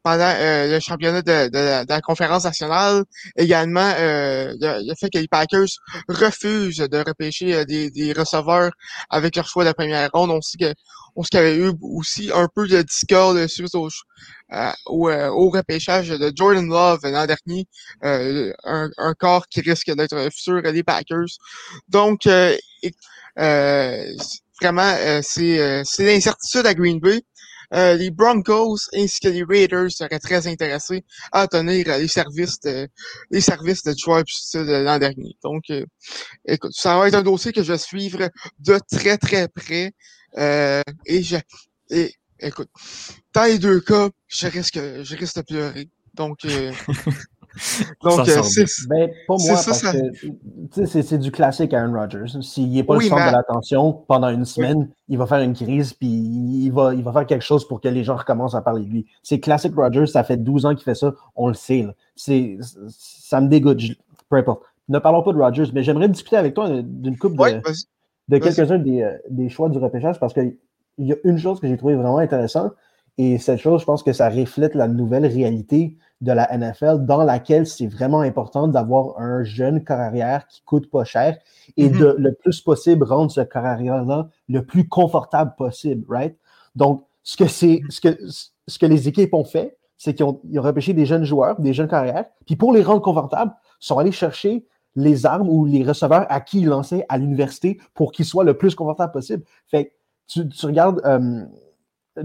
pendant euh, le championnat de, de, la conférence nationale. Également, le, fait que les Packers refusent de repêcher des, des, receveurs avec leur choix de première ronde. On sait que on sait qu'il y avait eu aussi un peu de discord suite au, au, au, repêchage de Jordan Love l'an dernier, un, un, corps qui risque d'être futur des Packers. Donc, euh, vraiment, euh, euh, c'est l'incertitude à Green Bay. Euh, les Broncos ainsi que les Raiders seraient très intéressés à tenir les services de, les services de Troy l'an dernier. Donc, écoute, ça va être un dossier que je vais suivre de très très près. et je, et écoute, dans les deux cas, je risque, je risque de pleurer. Donc, Donc, euh, c'est ben, pas moi, parce que c'est du classique Aaron Rodgers. S'il n'est pas le centre de l'attention pendant une semaine, il va faire une crise, puis il va, il va faire quelque chose pour que les gens recommencent à parler de lui. C'est classique Rodgers, ça fait 12 ans qu'il fait ça, on le sait. C'est, ça me dégoûte, peu importe. Ne parlons pas de Rodgers, mais j'aimerais discuter avec toi d'une coupe de, de quelques-uns des, euh, des, choix du repêchage, parce qu'il y a une chose que j'ai trouvé vraiment intéressante, et cette chose, je pense que ça reflète la nouvelle réalité de la NFL dans laquelle c'est vraiment important d'avoir un jeune carrière qui coûte pas cher et mm-hmm. de le plus possible rendre ce carrière-là le plus confortable possible, right? Donc, ce que c'est, ce que, ce que les équipes ont fait, c'est qu'ils ont, ils ont repêché des jeunes joueurs, des jeunes carrières, puis pour les rendre confortables, ils sont allés chercher les armes ou les receveurs à qui ils lançaient à l'université pour qu'ils soient le plus confortable possible. Fait tu, tu regardes euh,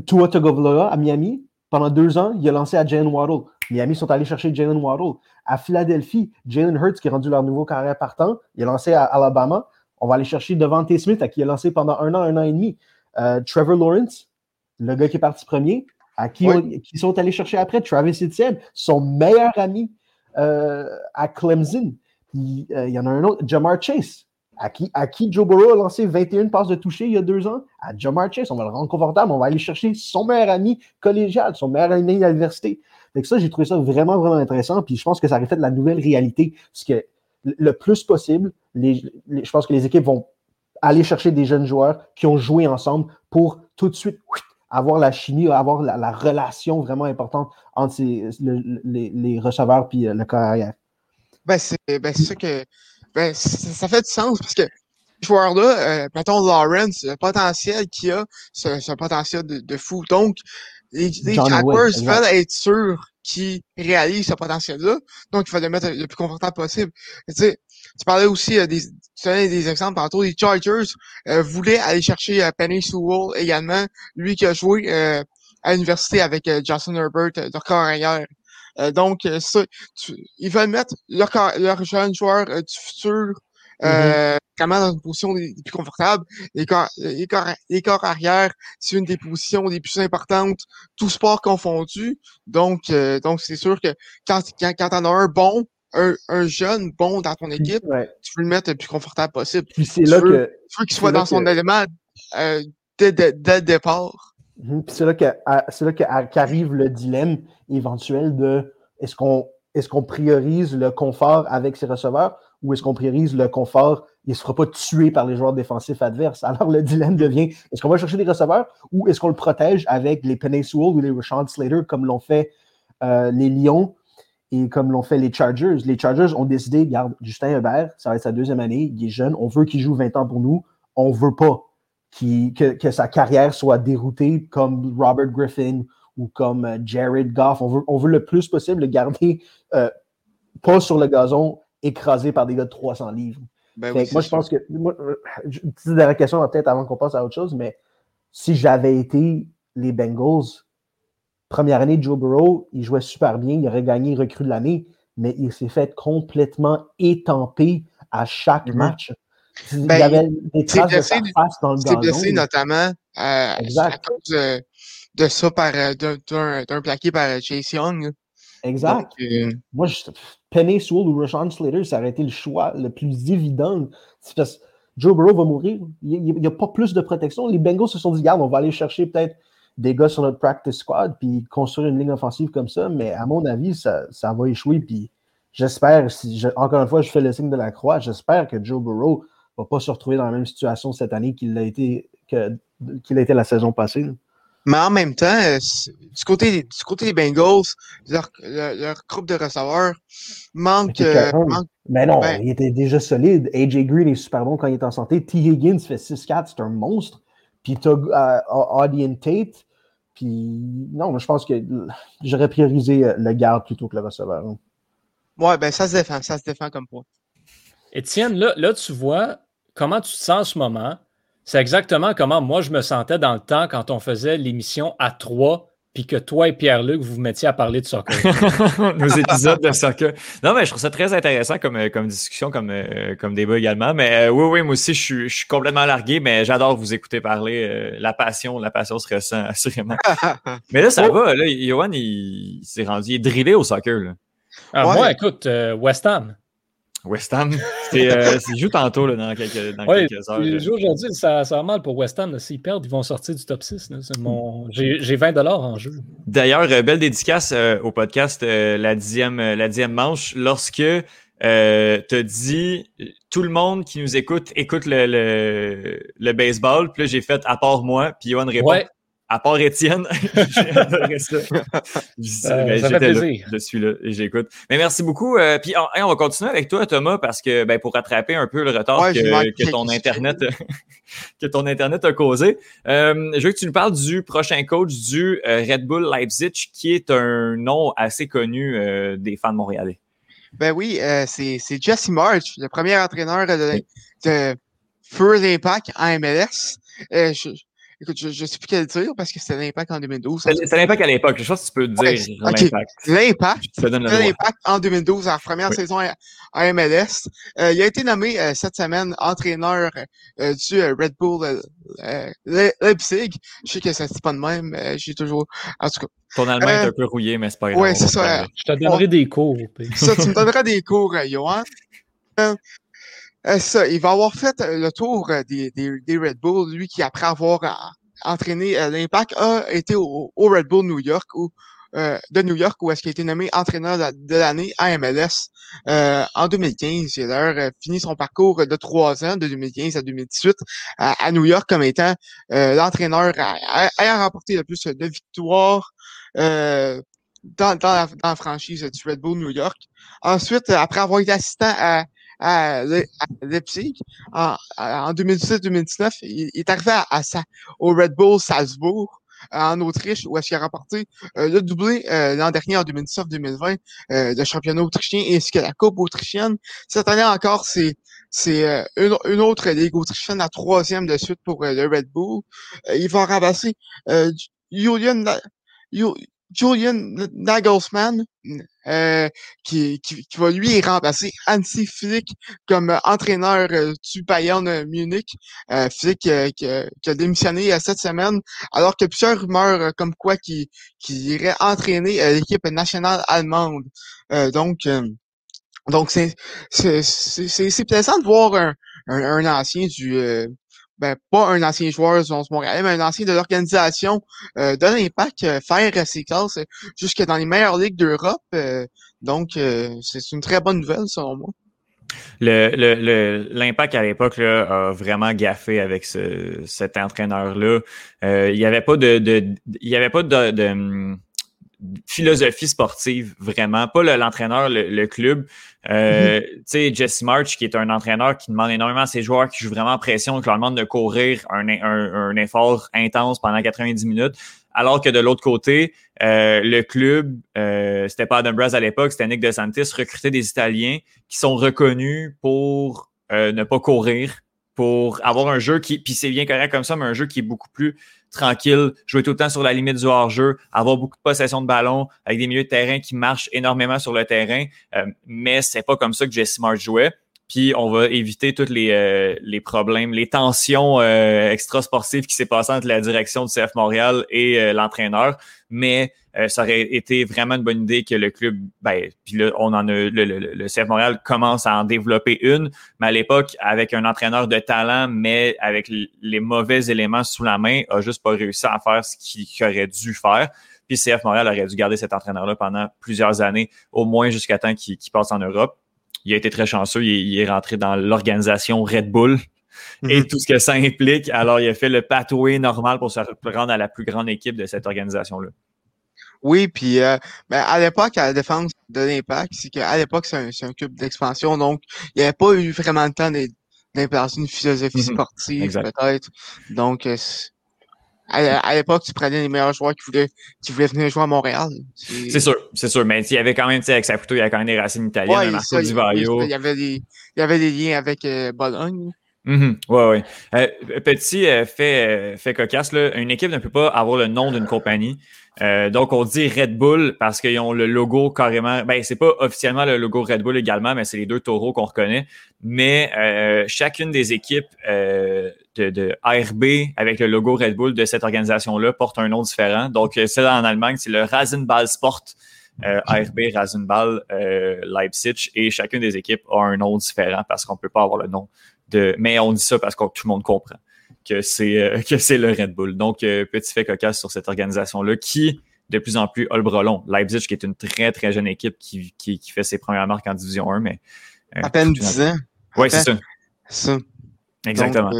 Tua Tagovailoa à Miami, pendant deux ans, il a lancé à Jalen Waddle. Miami sont allés chercher Jalen Waddle. À Philadelphie, Jalen Hurts, qui a rendu leur nouveau carrière partant, il a lancé à Alabama. On va aller chercher Devante Smith, à qui il a lancé pendant un an, un an et demi. Euh, Trevor Lawrence, le gars qui est parti premier, à qui, qui sont allés chercher après. Travis Etienne, son meilleur ami euh, à Clemson. Il, euh, il, y en a un autre, Jamar Chase, à qui, Joe Burrow a lancé 21 passes de toucher il y a deux ans? À Jamar Chase. On va le rendre confortable. On va aller chercher son meilleur ami collégial, son meilleur ami à l'université. Donc ça, j'ai trouvé ça vraiment, vraiment intéressant. Puis je pense que ça reflète la nouvelle réalité. Parce que le plus possible, je pense que les équipes vont aller chercher des jeunes joueurs qui ont joué ensemble pour tout de suite avoir la chimie, avoir la, relation vraiment importante entre les, receveurs et euh, le carrière. Ben, c'est ben, ça que ben, ça, fait du sens parce que ce joueur-là, euh, mettons Lawrence, le potentiel qu'il a, c'est un potentiel de, fou. Donc, les, les Jaguars veulent être sûrs qu'ils réalisent ce potentiel-là. Donc, il faut le mettre le plus confortable possible. Tu sais, tu parlais aussi euh, des, tu donnais des exemples tantôt. Les Chargers euh, voulaient aller chercher euh, Penny Sewell également, lui qui a joué euh, à l'université avec Justin Herbert, leur carrière. Euh, donc, euh, ça, ils veulent mettre leur, leur jeune joueur euh, du futur mm-hmm. vraiment dans une position les, plus confortable. Les corps, les corps, les corps arrière, c'est une des positions les plus importantes, tout sport confondu. Donc, donc c'est sûr que quand, quand, quand t'en as un bon, un, un, jeune bon dans ton équipe, tu veux le mettre le plus confortable possible. Puis c'est là veux, que. Tu veux qu'il soit dans son élément euh, dès, dès, dès, le départ. Mhm. c'est là qu'arrive le dilemme éventuel de est-ce qu'on qu'on priorise le confort avec ses receveurs ou est-ce qu'on priorise le confort il ne se fera pas tuer par les joueurs défensifs adverses? Alors le dilemme devient est-ce qu'on va chercher des receveurs ou est-ce qu'on le protège avec les Sewell ou les Rashawn Slater comme l'ont fait euh, les Lions et comme l'ont fait les Chargers? Les Chargers ont décidé, garde, Justin Hubert, ça va être sa deuxième année, il est jeune, on veut qu'il joue 20 ans pour nous, on veut pas que, que, sa carrière soit déroutée comme Robert Griffin ou comme euh, Jared Goff. On veut, on veut le plus possible le garder euh, pas sur le gazon écrasé par des gars de 300 livres. Ben moi, je pense que. Moi, petite dernière question en tête avant qu'on passe à autre chose, mais si j'avais été les Bengals, première année de Joe Burrow, il jouait super bien, il aurait gagné recrue de l'année, mais il s'est fait complètement étamper à chaque match. Il y ben, avait des traces de sa face dans le gazon. Il blessé notamment euh, à cause de, de ça par euh, d'un plaqué par Chase Young. Exact. Euh, moi, je, Penny Sewell ou Rashawn Slater, ça aurait été le choix le plus évident. Parce que Joe Burrow va mourir. Il n'y a, pas plus de protection. Les Bengals se sont dit, garde, on va aller chercher peut-être des gars sur notre practice squad puis construire une ligne offensive comme ça. Mais à mon avis, ça, ça va échouer. Puis j'espère, si encore une fois, je fais le signe de la croix, j'espère que Joe Burrow ne va pas se retrouver dans la même situation cette année qu'il a été, qu'il a été la saison passée. Mais en même temps, euh, du côté, du côté des Bengals, leur, leur, groupe de receveurs manque. Euh, mais non, ben il était déjà solide. AJ Green est super bon quand il est en santé. T. Higgins fait 6-4, c'est un monstre. Puis tu as euh, Tate. Puis non, je pense que j'aurais priorisé le garde plutôt que le receveur. Hein. Ouais, ben ça se défend, ça se défend comme point. Étienne, là, là, tu vois comment tu te sens en ce moment. C'est exactement comment moi je me sentais dans le temps quand on faisait l'émission à trois, puis que toi et Pierre-Luc, vous vous mettiez à parler de soccer. Nos épisodes de soccer. Non, mais je trouve ça très intéressant comme, euh, comme discussion, comme, euh, comme débat également. Mais euh, oui, oui, moi aussi, je suis, je suis complètement largué, mais j'adore vous écouter parler. la passion, la passion se ressent assurément. mais là, ça oh! va. Là, Johan, il, s'est rendu, il est drillé au soccer. Là. Ah, Moi, écoute, West Ham. West Ham, c'est euh, joue tantôt là, dans quelques, dans ouais, quelques heures. aujourd'hui, ça, ça va mal pour West Ham. S'ils perdent, ils vont sortir du top 6. Mon... J'ai 20 en jeu. D'ailleurs, euh, belle dédicace euh, au podcast euh, la, dixième, la dixième manche. Lorsque euh, t'as dit tout le monde qui nous écoute écoute le, le, le baseball. Puis là, j'ai fait à part moi. Puis Yohan répond ouais à part Étienne, ça. Euh, ben, ça fait plaisir. je suis là et j'écoute. Mais merci beaucoup. Euh, puis on, va continuer avec toi, Thomas, parce que ben, pour rattraper un peu le retard que, ton Internet que ton Internet a causé. Euh, je veux que tu nous parles du prochain coach du Red Bull Leipzig, qui est un nom assez connu des fans montréalais. Ben oui, c'est Jesse March, le premier entraîneur de, de Feu Impact en MLS. Je, Écoute, je ne sais plus quel dire parce que c'était l'impact en 2012. C'était l'impact à l'époque. Je pense que tu peux dire l'impact. L'impact. L'impact en 2012, en première saison à, MLS. Euh, il a été nommé euh, cette semaine entraîneur euh, du Red Bull Leipzig. Je sais que ça ne dit pas de même. J'ai toujours. En tout cas. Ton allemand est un peu rouillé, mais c'est pas grave. Oui, c'est ça. Je te donnerai des cours. ça, tu me donneras des cours, Johan. Euh, ça, il va avoir fait euh, le tour euh, des, des, Red Bull, lui qui, après avoir entraîné l'Impact, a été au, Red Bull New York ou de New York où est-ce qu'il a été nommé entraîneur de, l'année à MLS en 2015. Il a d'ailleurs fini son parcours de trois ans, de 2015 à 2018, à, New York comme étant l'entraîneur ayant remporté le plus de victoires dans, dans, la, dans la franchise du Red Bull New York. Ensuite, après avoir été assistant à à, Leipzig en, en 2017-2019. Il, est arrivé à, au Red Bull Salzbourg en Autriche, où est-ce qu'il a remporté euh, le doublé euh, l'an dernier en 2019-2020, euh, championnat autrichien ainsi que la Coupe autrichienne. Cette année encore, c'est c'est euh, une, une, autre ligue autrichienne, la troisième de suite pour le Red Bull. il va remplacer Julian, Julian Nagelsmann, euh, qui, qui, qui, va lui remplacer Hansi Flick comme entraîneur euh, du Bayern Munich. Euh, Flick euh, qui, qui, a démissionné cette semaine, alors que plusieurs rumeurs comme quoi qui, qui irait entraîner l'équipe nationale allemande. donc, donc c'est c'est plaisant de voir un, un, un ancien du ben, pas un ancien joueur du 11 Montréal, mais un ancien de l'organisation euh, de l'Impact euh, faire ses classes jusque dans les meilleures ligues d'Europe. Euh, donc, c'est une très bonne nouvelle, selon moi. L'impact à l'époque a vraiment gaffé avec ce, cet entraîneur-là. Euh, il n'y avait pas de, de, il y avait pas de, de, philosophie sportive vraiment, pas l'entraîneur, le, club. Euh, mm-hmm. Tu sais, Jesse March, qui est un entraîneur qui demande énormément à ses joueurs, qui joue vraiment en pression, qui leur demande de courir un, un, un effort intense pendant 90 minutes. Alors que de l'autre côté, euh, le club, euh, c'était pas Adam Braz à l'époque, c'était Nick DeSantis, recrutait des Italiens qui sont reconnus pour euh, ne pas courir, pour avoir un jeu qui, puis c'est bien correct comme ça, mais un jeu qui est beaucoup plus tranquille, jouer tout le temps sur la limite du hors-jeu, avoir beaucoup de possession de ballon, avec des milieux de terrain qui marchent énormément sur le terrain. Euh, mais c'est pas comme ça que Jesse March jouait. Puis on va éviter tous les, euh, les problèmes, les tensions euh, extra-sportives qui s'est passées entre la direction du CF Montréal et euh, l'entraîneur. Mais euh, ça aurait été vraiment une bonne idée que le club, ben, puis là, on en a, le, le, le, CF Montréal commence à en développer une, mais à l'époque, avec un entraîneur de talent, mais avec les mauvais éléments sous la main, a juste pas réussi à faire ce qu'il aurait dû faire. Puis CF Montréal aurait dû garder cet entraîneur-là pendant plusieurs années, au moins jusqu'à temps qu'il passe en Europe il a été très chanceux. Il, est rentré dans l'organisation Red Bull et mhm. tout ce que ça implique. Alors, il a fait le pathway normal pour se rendre à la plus grande équipe de cette organisation-là. Oui, puis euh, ben, à l'époque, à la défense de l'Impact, c'est qu'à l'époque, c'est un, un, club d'expansion, donc il n'y avait pas eu vraiment le temps d'implanter une philosophie mhm. sportive, peut-être. Donc, euh, à, l'époque, tu prenais les meilleurs joueurs qui voulaient, qui voulaient venir jouer à Montréal. C'est sûr, c'est sûr. Mais il y avait quand même, avec Saputo, il y avait quand même des racines italiennes, ouais, Marco Di Il y avait des, il y avait des liens avec euh, Bologne. Mm Ouais, ouais. Euh, petit euh, fait, fait cocasse, là, une équipe ne peut pas avoir le nom d'une compagnie. Euh, donc, on dit Red Bull parce qu'ils ont le logo carrément. Ben, c'est pas officiellement le logo Red Bull également, mais c'est les deux taureaux qu'on reconnaît. Mais euh, chacune des équipes euh, de, de, ARB avec le logo Red Bull de cette organisation-là porte un nom différent. Donc, celle en Allemagne, c'est le Rasenball Sport. ARB, Rasenball, Leipzig, et chacune des équipes a un nom différent parce qu'on peut pas avoir le nom de. Mais on dit ça parce que tout le monde comprend que c'est euh, que c'est le Red Bull. Donc, euh, petit fait cocasse sur cette organisation-là qui, de plus en plus, a le brelon. Leipzig, qui est une très, très jeune équipe qui, qui, qui fait ses premières marques en Division 1, mais... Euh, à peine 10 ans. Oui, c'est ça. Ça. Exactement.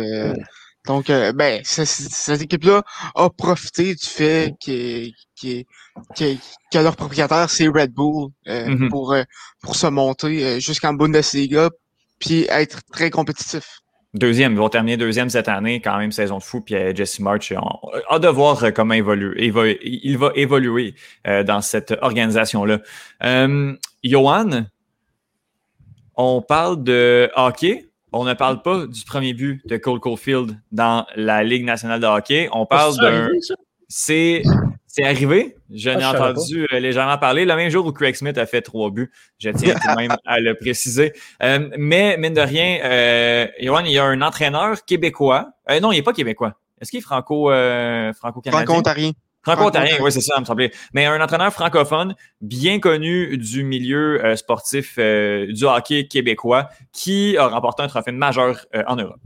Donc, ben, cette équipe-là a profité du fait que, que, que, que leur propriétaire, c'est Red Bull, mm-hmm. pour, pour se monter jusqu'en Bundesliga, puis être très compétitif. Deuxième, ils vont terminer deuxième cette année, quand même saison de fou. Puis euh, Jesse March a de voir euh, comment évoluer. Il va, il va évoluer euh, dans cette organisation-là. Euh, Johan, on parle de hockey. On ne parle pas du premier but de Cole Caulfield dans la Ligue nationale de hockey. On parle d'un. C'est c'est arrivé? Je n'ai ah, entendu euh, légèrement parler. Le même jour où Craig Smith a fait trois buts. Je tiens tout même à le préciser. Euh, mais, mine de rien, euh, il y a un entraîneur québécois. Euh, non, il n'est pas québécois. Est-ce qu'il est franco, franco-canadien? Franco-ontarien. Franco-ontarien, oui, c'est ça, il me semblait. Mais un entraîneur francophone bien connu du milieu sportif du hockey québécois qui a remporté un trophée majeur en Europe.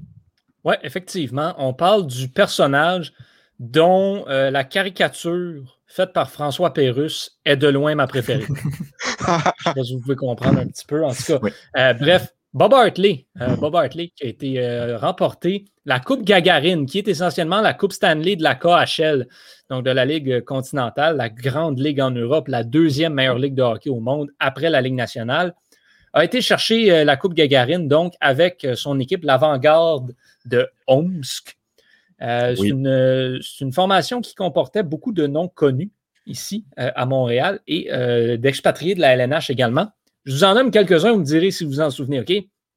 Oui, effectivement. On parle du personnage dont euh, la caricature faite par François Pérusse est de loin ma préférée. Je ne sais pas si vous pouvez comprendre un petit peu. En tout cas, euh, bref, Bob Hartley, euh, Bob Hartley qui a été remporté la Coupe Gagarine, qui est essentiellement la Coupe Stanley de la KHL, donc de la Ligue continentale, la grande ligue en Europe, la deuxième meilleure ligue de hockey au monde après la Ligue nationale, a été chercher la Coupe Gagarine, donc avec son équipe, l'avant-garde de Omsk, euh, c'est une, formation qui comportait beaucoup de noms connus ici euh, à Montréal et euh, d'expatriés de la LNH également. Je vous en nomme quelques-uns, vous me direz si vous vous en souvenez, OK?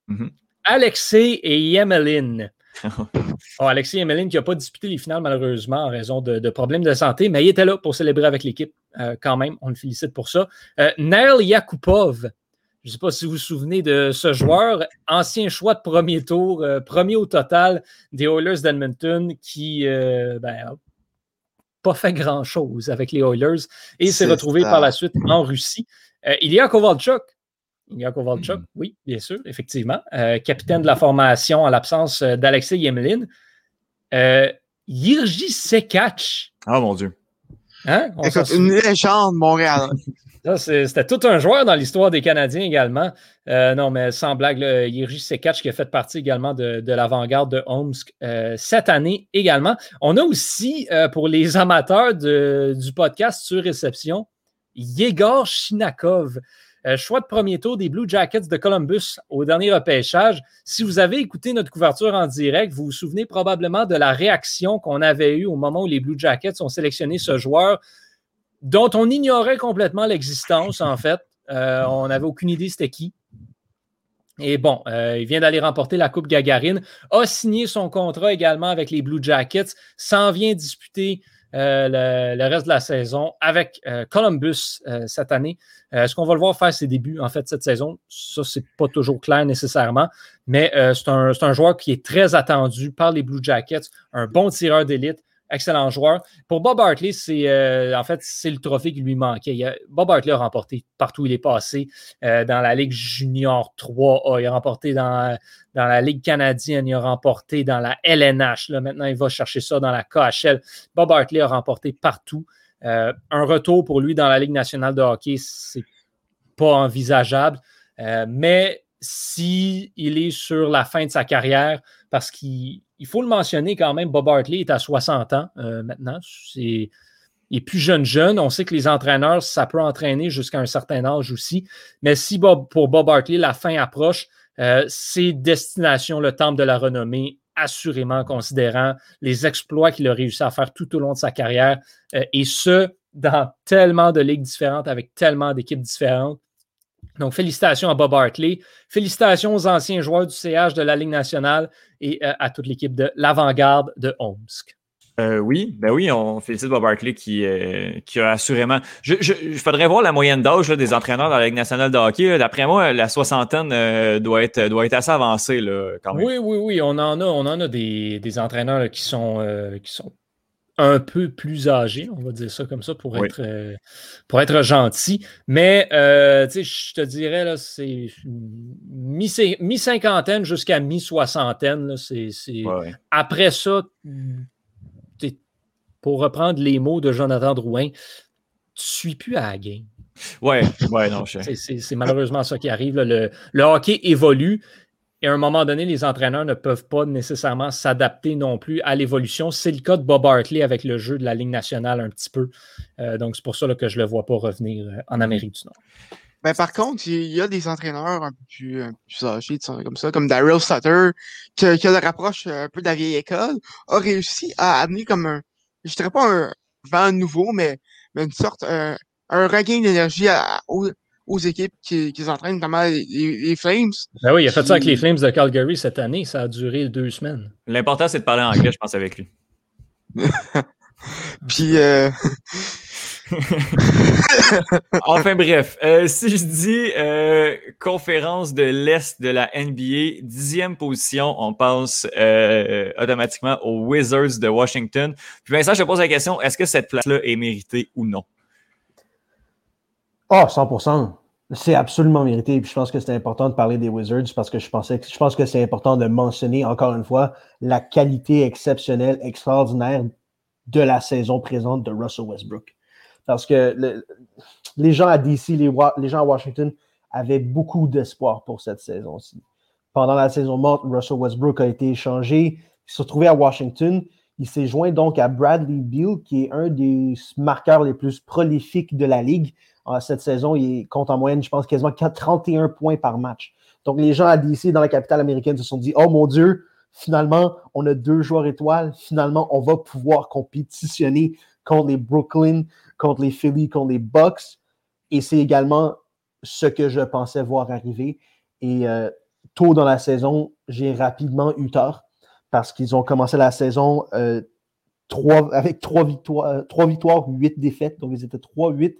Mm-hmm. Alexei et Yemelin. oh, Alexei Yemelin qui n'a pas disputé les finales malheureusement en raison de, problèmes de santé, mais il était là pour célébrer avec l'équipe quand même. On le félicite pour ça. Nail Yakupov, je ne sais pas si vous vous souvenez de ce joueur, ancien choix de premier tour, euh, premier au total des Oilers d'Edmonton, qui n'a euh, ben, pas fait grand-chose avec les Oilers et s'est retrouvé par la suite en Russie. Euh, il y a Kovalchuk. Il y a Kovalchuk, hmm. oui, bien sûr, effectivement. capitaine de la formation en l'absence d'Alexei Yemlin. Yirji Sekach. Ah, mon Dieu. Hein? une légende Montréal. C'était tout un joueur dans l'histoire des Canadiens également. Euh, non, mais sans blague, Yiri Sekach qui a fait partie également de, l'avant-garde de Omsk euh, cette année également. On a aussi, euh, pour les amateurs du podcast sur réception, Yegor Shinakov. choix de premier tour des Blue Jackets de Columbus au dernier repêchage. Si vous avez écouté notre couverture en direct, vous vous souvenez probablement de la réaction qu'on avait eue au moment où les Blue Jackets ont sélectionné ce joueur dont on ignorait complètement l'existence, en fait. Euh, on n'avait aucune idée c'était qui. Et bon, euh, il vient d'aller remporter la Coupe Gagarine, a signé son contrat également avec les Blue Jackets, s'en vient disputer euh, le, reste de la saison avec Columbus cette année. Est-ce qu'on va le voir faire ses débuts en fait cette saison? Ça, c'est pas toujours clair nécessairement, mais c'est un, un, joueur qui est très attendu par les Blue Jackets, un bon tireur d'élite, excellent joueur. Pour Bob Hartley, c'est euh, en fait c'est le trophée qui lui manquait. Bob Hartley a remporté partout où il est passé. Euh, dans la Ligue Junior 3A, il a remporté dans, la Ligue canadienne, il a remporté dans la LNH. Là, maintenant, il va chercher ça dans la KHL. Bob Hartley a remporté partout. Euh, un retour pour lui dans la Ligue nationale de hockey, c'est pas envisageable. mais s'il est sur la fin de sa carrière, parce qu'il faut le mentionner quand même, Bob Hartley est à 60 ans euh, maintenant. il est plus jeune jeune. On sait que les entraîneurs, ça peut entraîner jusqu'à un certain âge aussi. Mais si pour Bob Hartley, la fin approche, euh, c'est destination le temple de la renommée, assurément considérant les exploits qu'il a réussi à faire tout au long de sa carrière. Euh, et ce, dans tellement de ligues différentes, avec tellement d'équipes différentes. Donc, félicitations à Bob Hartley. Félicitations aux anciens joueurs du CH de la Ligue nationale et euh, à toute l'équipe de l'avant-garde de Omsk. Euh, oui, ben oui, on félicite Bob Hartley qui, euh, qui a assurément. Je, je, faudrait voir la moyenne d'âge des entraîneurs dans la Ligue nationale de hockey. D'après moi, la soixantaine doit, être, doit être assez avancée là, quand même. Oui, oui, oui. On en a, on en a des, des entraîneurs qui, sont, qui sont un peu plus âgé, on va dire ça comme ça pour, être, euh, pour être gentil. Mais euh, je te dirais, là, c'est mi-cinquantaine jusqu'à mi-soixantaine. C'est, Après ça, pour reprendre les mots de Jonathan Drouin, tu ne suis plus à la game. Ouais, ouais, non, je... c'est, malheureusement ça qui arrive. Le, le, hockey évolue. Et à un moment donné, les entraîneurs ne peuvent pas nécessairement s'adapter non plus à l'évolution. C'est le cas de Bob Hartley avec le jeu de la Ligue nationale un petit peu. Euh, donc, c'est pour ça que je ne le vois pas revenir euh, en Amérique du Nord. Ben, par contre, il y a des entraîneurs un peu plus, âgés, comme ça, comme Daryl Sutter, qui, qui, a la rapproche euh, un peu de la vieille école, a réussi à amener comme un, je dirais pas un vent nouveau, mais, une sorte, un regain d'énergie au, aux équipes qui, qui s'entraînent, notamment les, Flames. Ben oui, il a fait ça avec les Flames de Calgary cette année. Ça a duré deux semaines. L'important, c'est de parler anglais, je pense, avec lui. Puis. Euh... enfin bref, euh, si je dis euh, conférence de l'Est de la NBA, dixième position, on passe euh, automatiquement aux Wizards de Washington. Puis Vincent, je te pose la question, est-ce que cette place-là est méritée ou non? Ah, oh, 100% C'est absolument mérité. Puis je pense que c'est important de parler des Wizards parce que je, pense que c'est important de mentionner encore une fois la qualité exceptionnelle, extraordinaire de la saison présente de Russell Westbrook. Parce que les gens à DC, les, les gens à Washington avaient beaucoup d'espoir pour cette saison-ci. Pendant la saison morte, Russell Westbrook a été échangé. Il s'est retrouvé à Washington. Il s'est joint donc à Bradley Beal, qui est un des marqueurs les plus prolifiques de la ligue cette saison, il compte en moyenne, je pense, quasiment 31 points par match. Donc, les gens à DC, dans la capitale américaine, se sont dit Oh mon Dieu, finalement, on a deux joueurs étoiles. Finalement, on va pouvoir compétitionner contre les Brooklyn, contre les Philly, contre les Bucks. Et c'est également ce que je pensais voir arriver. Et euh, tôt dans la saison, j'ai rapidement eu tort parce qu'ils ont commencé la saison euh, avec trois victoires, euh, trois victoires, huit défaites. Donc, ils étaient 3-8.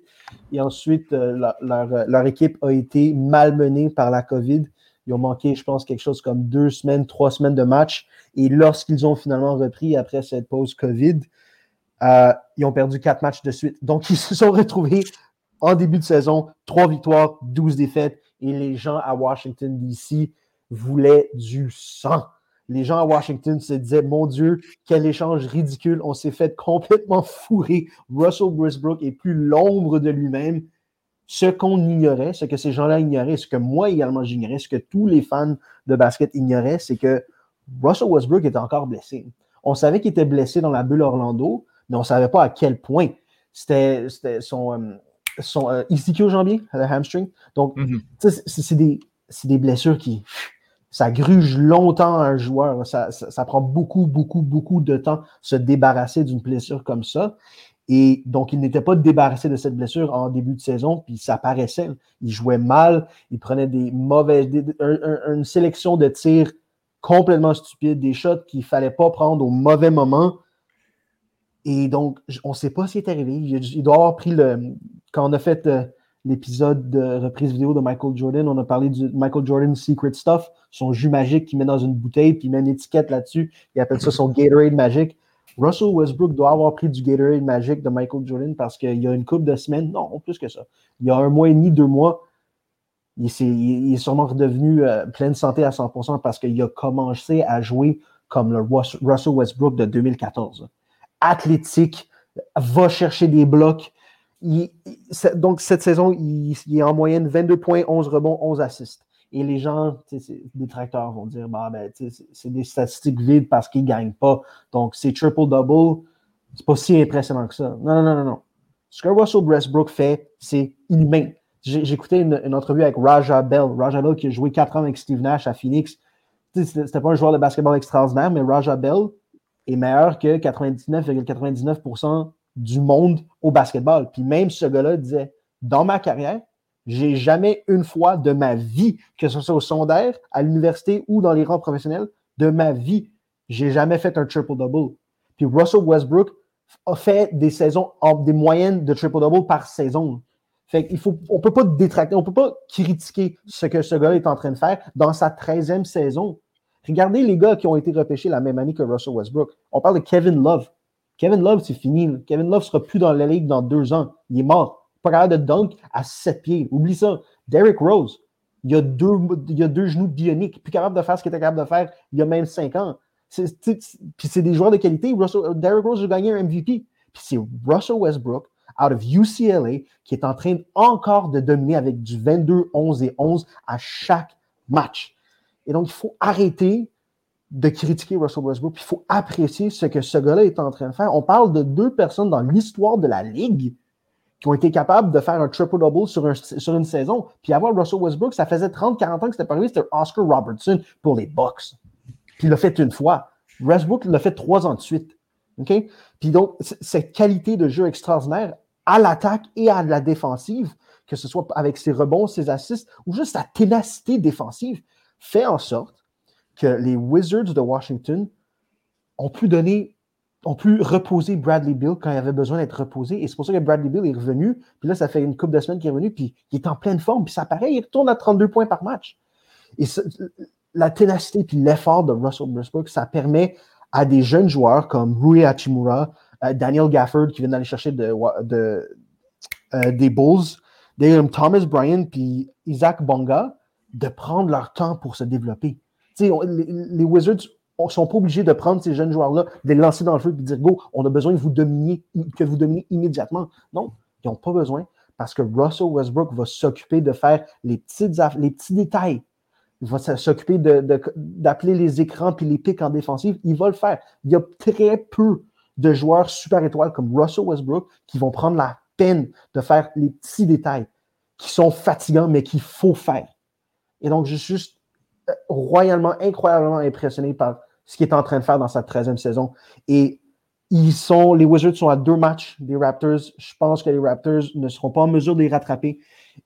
Et ensuite, euh, leur, équipe a été malmenée par la COVID. Ils ont manqué, je pense, quelque chose comme deux semaines, trois semaines de match. Et lorsqu'ils ont finalement repris après cette pause COVID, euh, ils ont perdu quatre matchs de suite. Donc, ils se sont retrouvés en début de saison, trois victoires, douze défaites. Et les gens à Washington, D.C. voulaient du sang les gens à Washington se disaient Mon Dieu, quel échange ridicule. On s'est fait complètement fourrer. Russell Westbrook est plus l'ombre de lui-même. ce qu'on ignorait, ce que ces gens-là ignoraient, ce que moi également j'ignorais, ce que tous les fans de basket ignoraient, c'est que Russell Westbrook était encore blessé. On savait qu'il était blessé dans la bulle Orlando, mais on ne savait pas à quel point. C'était son, euh, son euh, jambier, le hamstring. Donc, Mhm. c'est des, des blessures qui. Ça gruge longtemps un joueur. Ça, ça, prend beaucoup, beaucoup, beaucoup de temps se débarrasser d'une blessure comme ça. Et donc, il n'était pas débarrassé de cette blessure en début de saison, puis ça paraissait. Il jouait mal, il prenait des mauvaises. une sélection de tirs complètement stupides, des shots qu'il ne fallait pas prendre au mauvais moment. Et donc, on ne sait pas ce qui est arrivé. Il, il doit avoir pris le. Quand on a fait euh, l'épisode de reprise vidéo de Michael Jordan, on a parlé du Michael Jordan Secret Stuff, son jus magique qu'il met dans une bouteille, puis il met une étiquette là-dessus. Il appelle ça son Gatorade magique. Russell Westbrook doit avoir pris du Gatorade magique de Michael Jordan parce qu'il y a une couple de semaines, non, plus que ça. Il y a un mois et demi, deux mois, il, s'est- il- est sûrement redevenu euh, plein de santé à 100% parce qu'il a commencé à jouer comme le Rus- Russell Westbrook de 2014. Athlétique, va chercher des blocs. Donc, cette saison, il, est en moyenne 22 points, 11 rebonds, 11 assists. Et les gens, les détracteurs vont dire bah, ben, c'est- des statistiques vides parce qu'ils ne gagnent pas. Donc, c'est triple-double. C'est pas si impressionnant que ça. Non, non, non, non. Ce que Russell Westbrook fait, c'est inhumain. Écouté une, une entrevue avec Raja Bell. Raja Bell qui a joué 4 ans avec Steve Nash à Phoenix. C'était pas un joueur de basketball extraordinaire, mais Raja Bell est meilleur que 99,99% du monde au basketball. Puis même ce gars-là disait Dans ma carrière, j'ai jamais une fois de ma vie, que ce soit au secondaire, à l'université ou dans les rangs professionnels, de ma vie, j'ai jamais fait un triple-double. Puis Russell Westbrook a fait des saisons, des moyennes de triple-double par saison. Fait qu'il faut, on peut pas détracter, on peut pas critiquer ce que ce gars est en train de faire dans sa 13e saison. Regardez les gars qui ont été repêchés la même année que Russell Westbrook. On parle de Kevin Love. Kevin Love, c'est fini. Kevin Love sera plus dans la ligue dans deux ans. Il est mort. Pas capable de dunk à sept pieds. Oublie ça. Derrick Rose, il a deux, il a deux genoux bioniques. Plus capable de faire ce qu'il était capable de faire il y a même cinq ans. Puis c'est des joueurs de qualité. Russell, Derrick Rose a gagné un MVP. Puis c'est Russell Westbrook, out of UCLA, qui est en train encore de dominer avec du 22, 11 et 11 à chaque match. Et donc, il faut arrêter de critiquer Russell Westbrook, il faut apprécier ce que ce gars-là est en train de faire. On parle de deux personnes dans l'histoire de la Ligue qui ont été capables de faire un triple-double sur, un- sur une saison. Puis avoir Russell Westbrook, ça faisait 30-40 ans que c'était pas c'était Oscar Robertson pour les Bucks. Puis il l'a fait une fois. Westbrook l'a fait trois ans de suite. Puis donc, cette qualité de jeu extraordinaire à l'attaque et à la défensive, que ce soit avec ses rebonds, ses assists ou juste sa ténacité défensive, fait en sorte que les Wizards de Washington ont pu donner, ont pu reposer Bradley Bill quand il avait besoin d'être reposé. Et c'est pour ça que Bradley Bill est revenu. Puis là, ça fait une couple de semaines qu'il est revenu, puis il est en pleine forme. Puis ça paraît, il retourne à 32 points par match. Et la ténacité puis l'effort de Russell Westbrook, ça permet à des jeunes joueurs comme Rui Hachimura, euh, Daniel Gafford qui vient d'aller chercher euh, des Bulls, Thomas Bryan puis Isaac Bonga de prendre leur temps pour se développer. Les, les Wizards ne sont pas obligés de prendre ces jeunes joueurs-là, de les lancer dans le feu et de dire Go, on a besoin de vous dominer, que vous dominiez immédiatement. Non, ils n'ont pas besoin parce que Russell Westbrook va s'occuper de faire les, petits détails. Il va s'occuper d'appeler les écrans puis les pics en défensive. Il va le faire. Il y a très peu de joueurs super étoiles comme Russell Westbrook qui vont prendre la peine de faire les petits détails qui sont fatigants, mais qu'il faut faire. Et donc, je suis juste royalement, incroyablement impressionné par ce qu'il est en train de faire dans sa 13e saison. Et ils sont, les Wizards sont à deux matchs des Raptors. Je pense que les Raptors ne seront pas en mesure de les rattraper.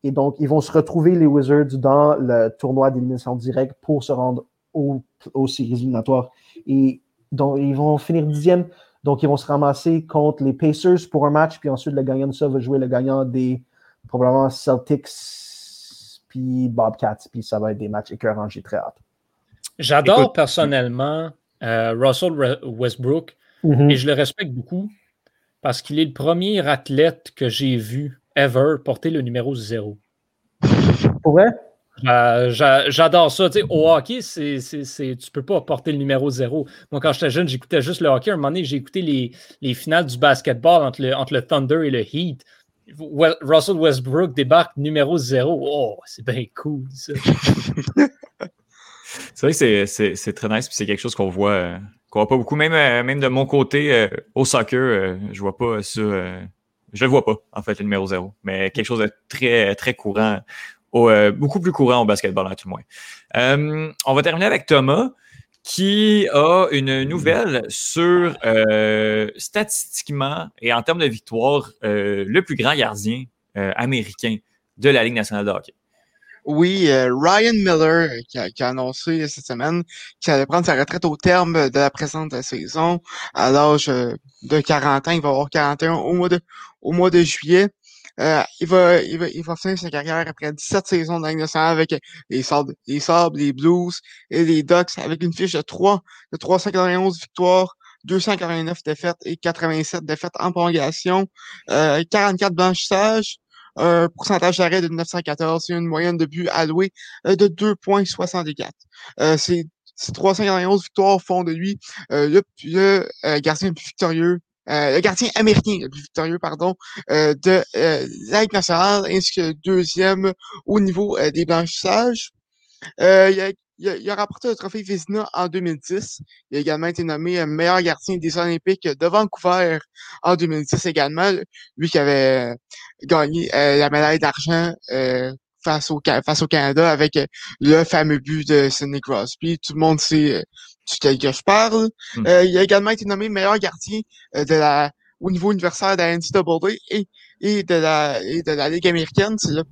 Et donc, ils vont se retrouver, les Wizards, dans le tournoi d'élimination directe pour se rendre aux, aux séries éliminatoires. Et donc, ils vont finir dixième. Donc, ils vont se ramasser contre les Pacers pour un match. Puis ensuite, le gagnant de ça va jouer le gagnant des probablement Celtics puis Bobcats. Puis ça va être des matchs écœurants. J'ai très hâte. J'adore personnellement euh, Russell Westbrook et je le respecte beaucoup parce qu'il est le premier athlète que j'ai vu ever porter le numéro 0. Pour vrai? Euh, j'a- J'adore ça. Tu sais, au hockey, c'est, tu peux pas porter le numéro 0. Moi, quand j'étais jeune, j'écoutais juste le hockey. À un moment donné, j'ai écouté les, les finales du basketball entre le, entre le Thunder et le Heat. Russell Westbrook débarque numéro zéro. Oh, c'est bien cool, ça. c'est vrai que c'est très nice, puis c'est quelque chose qu'on voit, euh, qu'on voit pas beaucoup. Même, euh, même de mon côté, euh, au soccer, je vois pas ça. je le vois pas, en fait, le numéro zéro. Mais quelque chose de très, très courant. beaucoup plus courant au basketball, à tout le moins. on va terminer avec Thomas qui a une nouvelle sur statistiquement et en termes de victoire, le plus grand gardien américain de la Ligue nationale de hockey. Oui, euh, Ryan Miller euh, qui a, qui a, annoncé cette semaine qu'il allait prendre sa retraite au terme de la présente saison. À l'âge euh, de 40 ans, il va avoir 41 au mois de, au mois de juillet. Euh, il, va, il, va, il va finir sa carrière après 17 saisons dans avec les Sabres, les Sabres, les Blues et les Ducks avec une fiche de 3, de 391 victoires, 289 défaites et 87 défaites en prolongation, euh, 44 blanchissages, un pourcentage d'arrêt de 914 et une moyenne de but alloué euh, de 2,64. Euh, ces, 391 victoires font de lui euh, le, le euh, gardien le plus victorieux le gardien américain le plus victorieux, pardon, euh, de euh, la nationale, ainsi que deuxième au niveau des blanchissages. il, a, il, le trophée Vizina en 2010. Il a également été nommé meilleur gardien des Olympiques de Vancouver en 2010 également. Lui qui avait gagné la médaille d'argent face au, face au Canada avec le fameux but de Sidney Crosby. Tout le monde sait duquel que je parle. Hmm. Euh, il a également été nommé meilleur gardien euh, de la au niveau universel de la NCAA et, et de la et de la Ligue américaine. C'est le,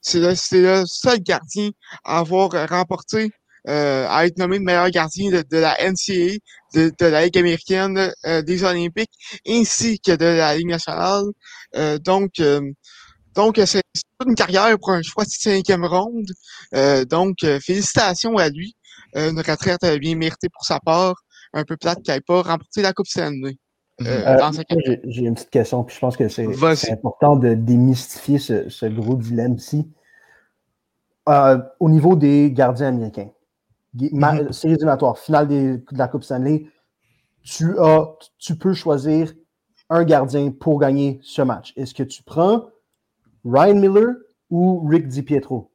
c'est le, c'est le seul gardien à avoir remporté euh, à être nommé meilleur gardien de, de la NCAA, de, de, la Ligue américaine, euh, des Olympiques, ainsi que de la Ligue nationale. Euh, donc, donc c'est une carrière pour un choix de cinquième ronde. donc, félicitations à lui. Euh, une retraite bien méritée pour sa part, un peu plate qu'elle n'ait pas remporté la Coupe Stanley. Euh, euh, j'ai une petite question, puis je pense que c'est important de démystifier ce, gros dilemme-ci. au niveau des gardiens américains, mm série finale de la Coupe Stanley, tu, as, tu peux choisir un gardien pour gagner ce match. Est-ce que tu prends Ryan Miller ou Rick DiPietro?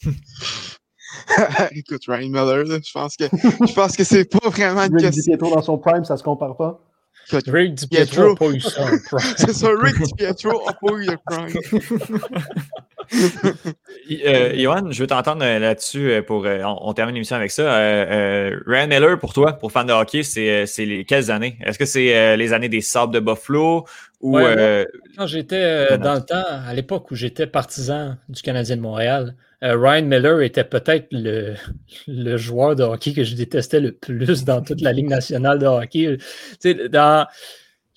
Écoute, Ryan Miller, je pense que je pense que c'est pas vraiment une Rick question. Rick dans son prime, ça se compare pas. Rick DiPietro n'a pas eu ça. c'est ça, Rick DiPietro n'a pas eu le prime. euh, je veux t'entendre euh, là-dessus euh, pour. Euh, on, termine l'émission avec ça. Ryan Miller, pour toi, pour fan de hockey, c'est les quelles années? Est-ce que c'est les années des Sables de Buffalo ou. quand j'étais dans le temps, à l'époque où j'étais partisan du Canadien de Montréal, euh, Ryan Miller était peut-être le, le, joueur de hockey que je détestais le plus dans toute la Ligue nationale de hockey. dans,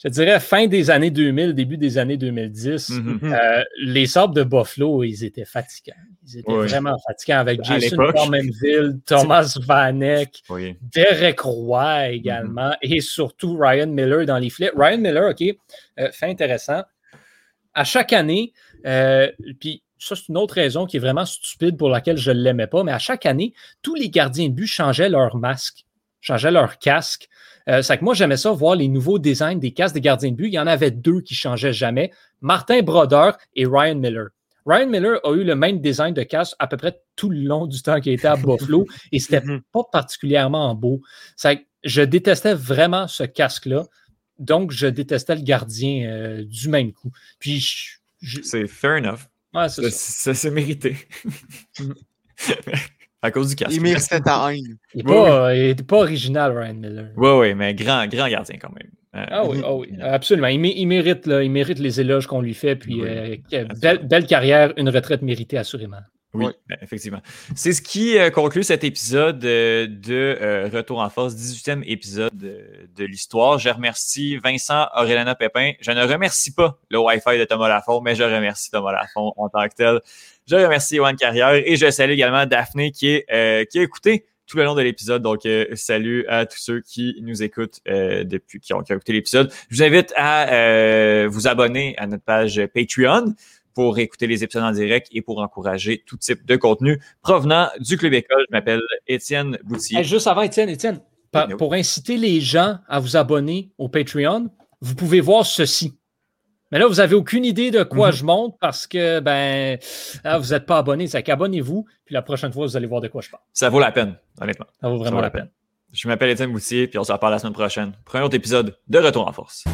je dirais, fin des années 2000, début des années 2010, mm-hmm. euh, les Sabres de Buffalo, ils étaient fatigants. Ils étaient vraiment fatigants avec Jason Cormanville, Thomas Vanek, Derek Roy également, mm-hmm. et surtout Ryan Miller dans les flets. Ryan Miller, OK, euh, fait intéressant. À chaque année, puis ça, c'est une autre raison qui est vraiment stupide pour laquelle je ne l'aimais pas. Mais à chaque année, tous les gardiens de but changeaient leur masque, changeaient leur casque. Euh, c'est que moi, j'aimais ça voir les nouveaux designs des casques des gardiens de but. Il y en avait deux qui changeaient jamais Martin Brodeur et Ryan Miller. Ryan Miller a eu le même design de casque à peu près tout le long du temps qu'il était à Buffalo et c'était mhm. pas particulièrement beau. C'est que je détestais vraiment ce casque-là. Donc, je détestais le gardien euh, du même coup. Puis, c'est fair enough. Ouais, ça, ça s'est mérité. à cause du casque. Il mérite cette haine. Il n'est pas, pas, original, Ryan Miller. Oui, oui, mais grand, grand gardien quand même. Euh, ah oui, oh oui, absolument. Il, il, mérite, là, il mérite les éloges qu'on lui fait. Puis, euh, belle, belle, carrière, une retraite méritée, assurément. Oui, ben, effectivement. C'est ce qui euh, conclut cet épisode euh, de euh, Retour en force, 18e épisode de, l'histoire. Je remercie Vincent Aurélana Pépin. Je ne remercie pas le Wi-Fi de Thomas Lafont, mais je remercie Thomas Lafont en tant que tel. Je remercie Yoann Carrière et je salue également Daphné qui, est, qui a écouté tout le long de l'épisode. Donc, salut à tous ceux qui nous écoutent depuis, qui ont, qui ont écouté l'épisode. Je vous invite à vous abonner à notre page Patreon pour écouter les épisodes en direct et pour encourager tout type de contenu provenant du Club École. Je m'appelle Étienne Boutier. juste avant, Étienne, Étienne, pour inciter les gens à vous abonner au Patreon, vous pouvez voir ceci. Mais là, vous n'avez aucune idée de quoi Mhm. je monte parce que ben ah, vous n'êtes pas abonné. C'est qu'abonnez-vous, puis la prochaine fois, vous allez voir de quoi je parle. Ça vaut la peine, honnêtement. Ça vaut vraiment vaut la la peine. Je m'appelle Étienne Boutier, puis on se reparle la semaine prochaine pour un autre épisode de Retour en force.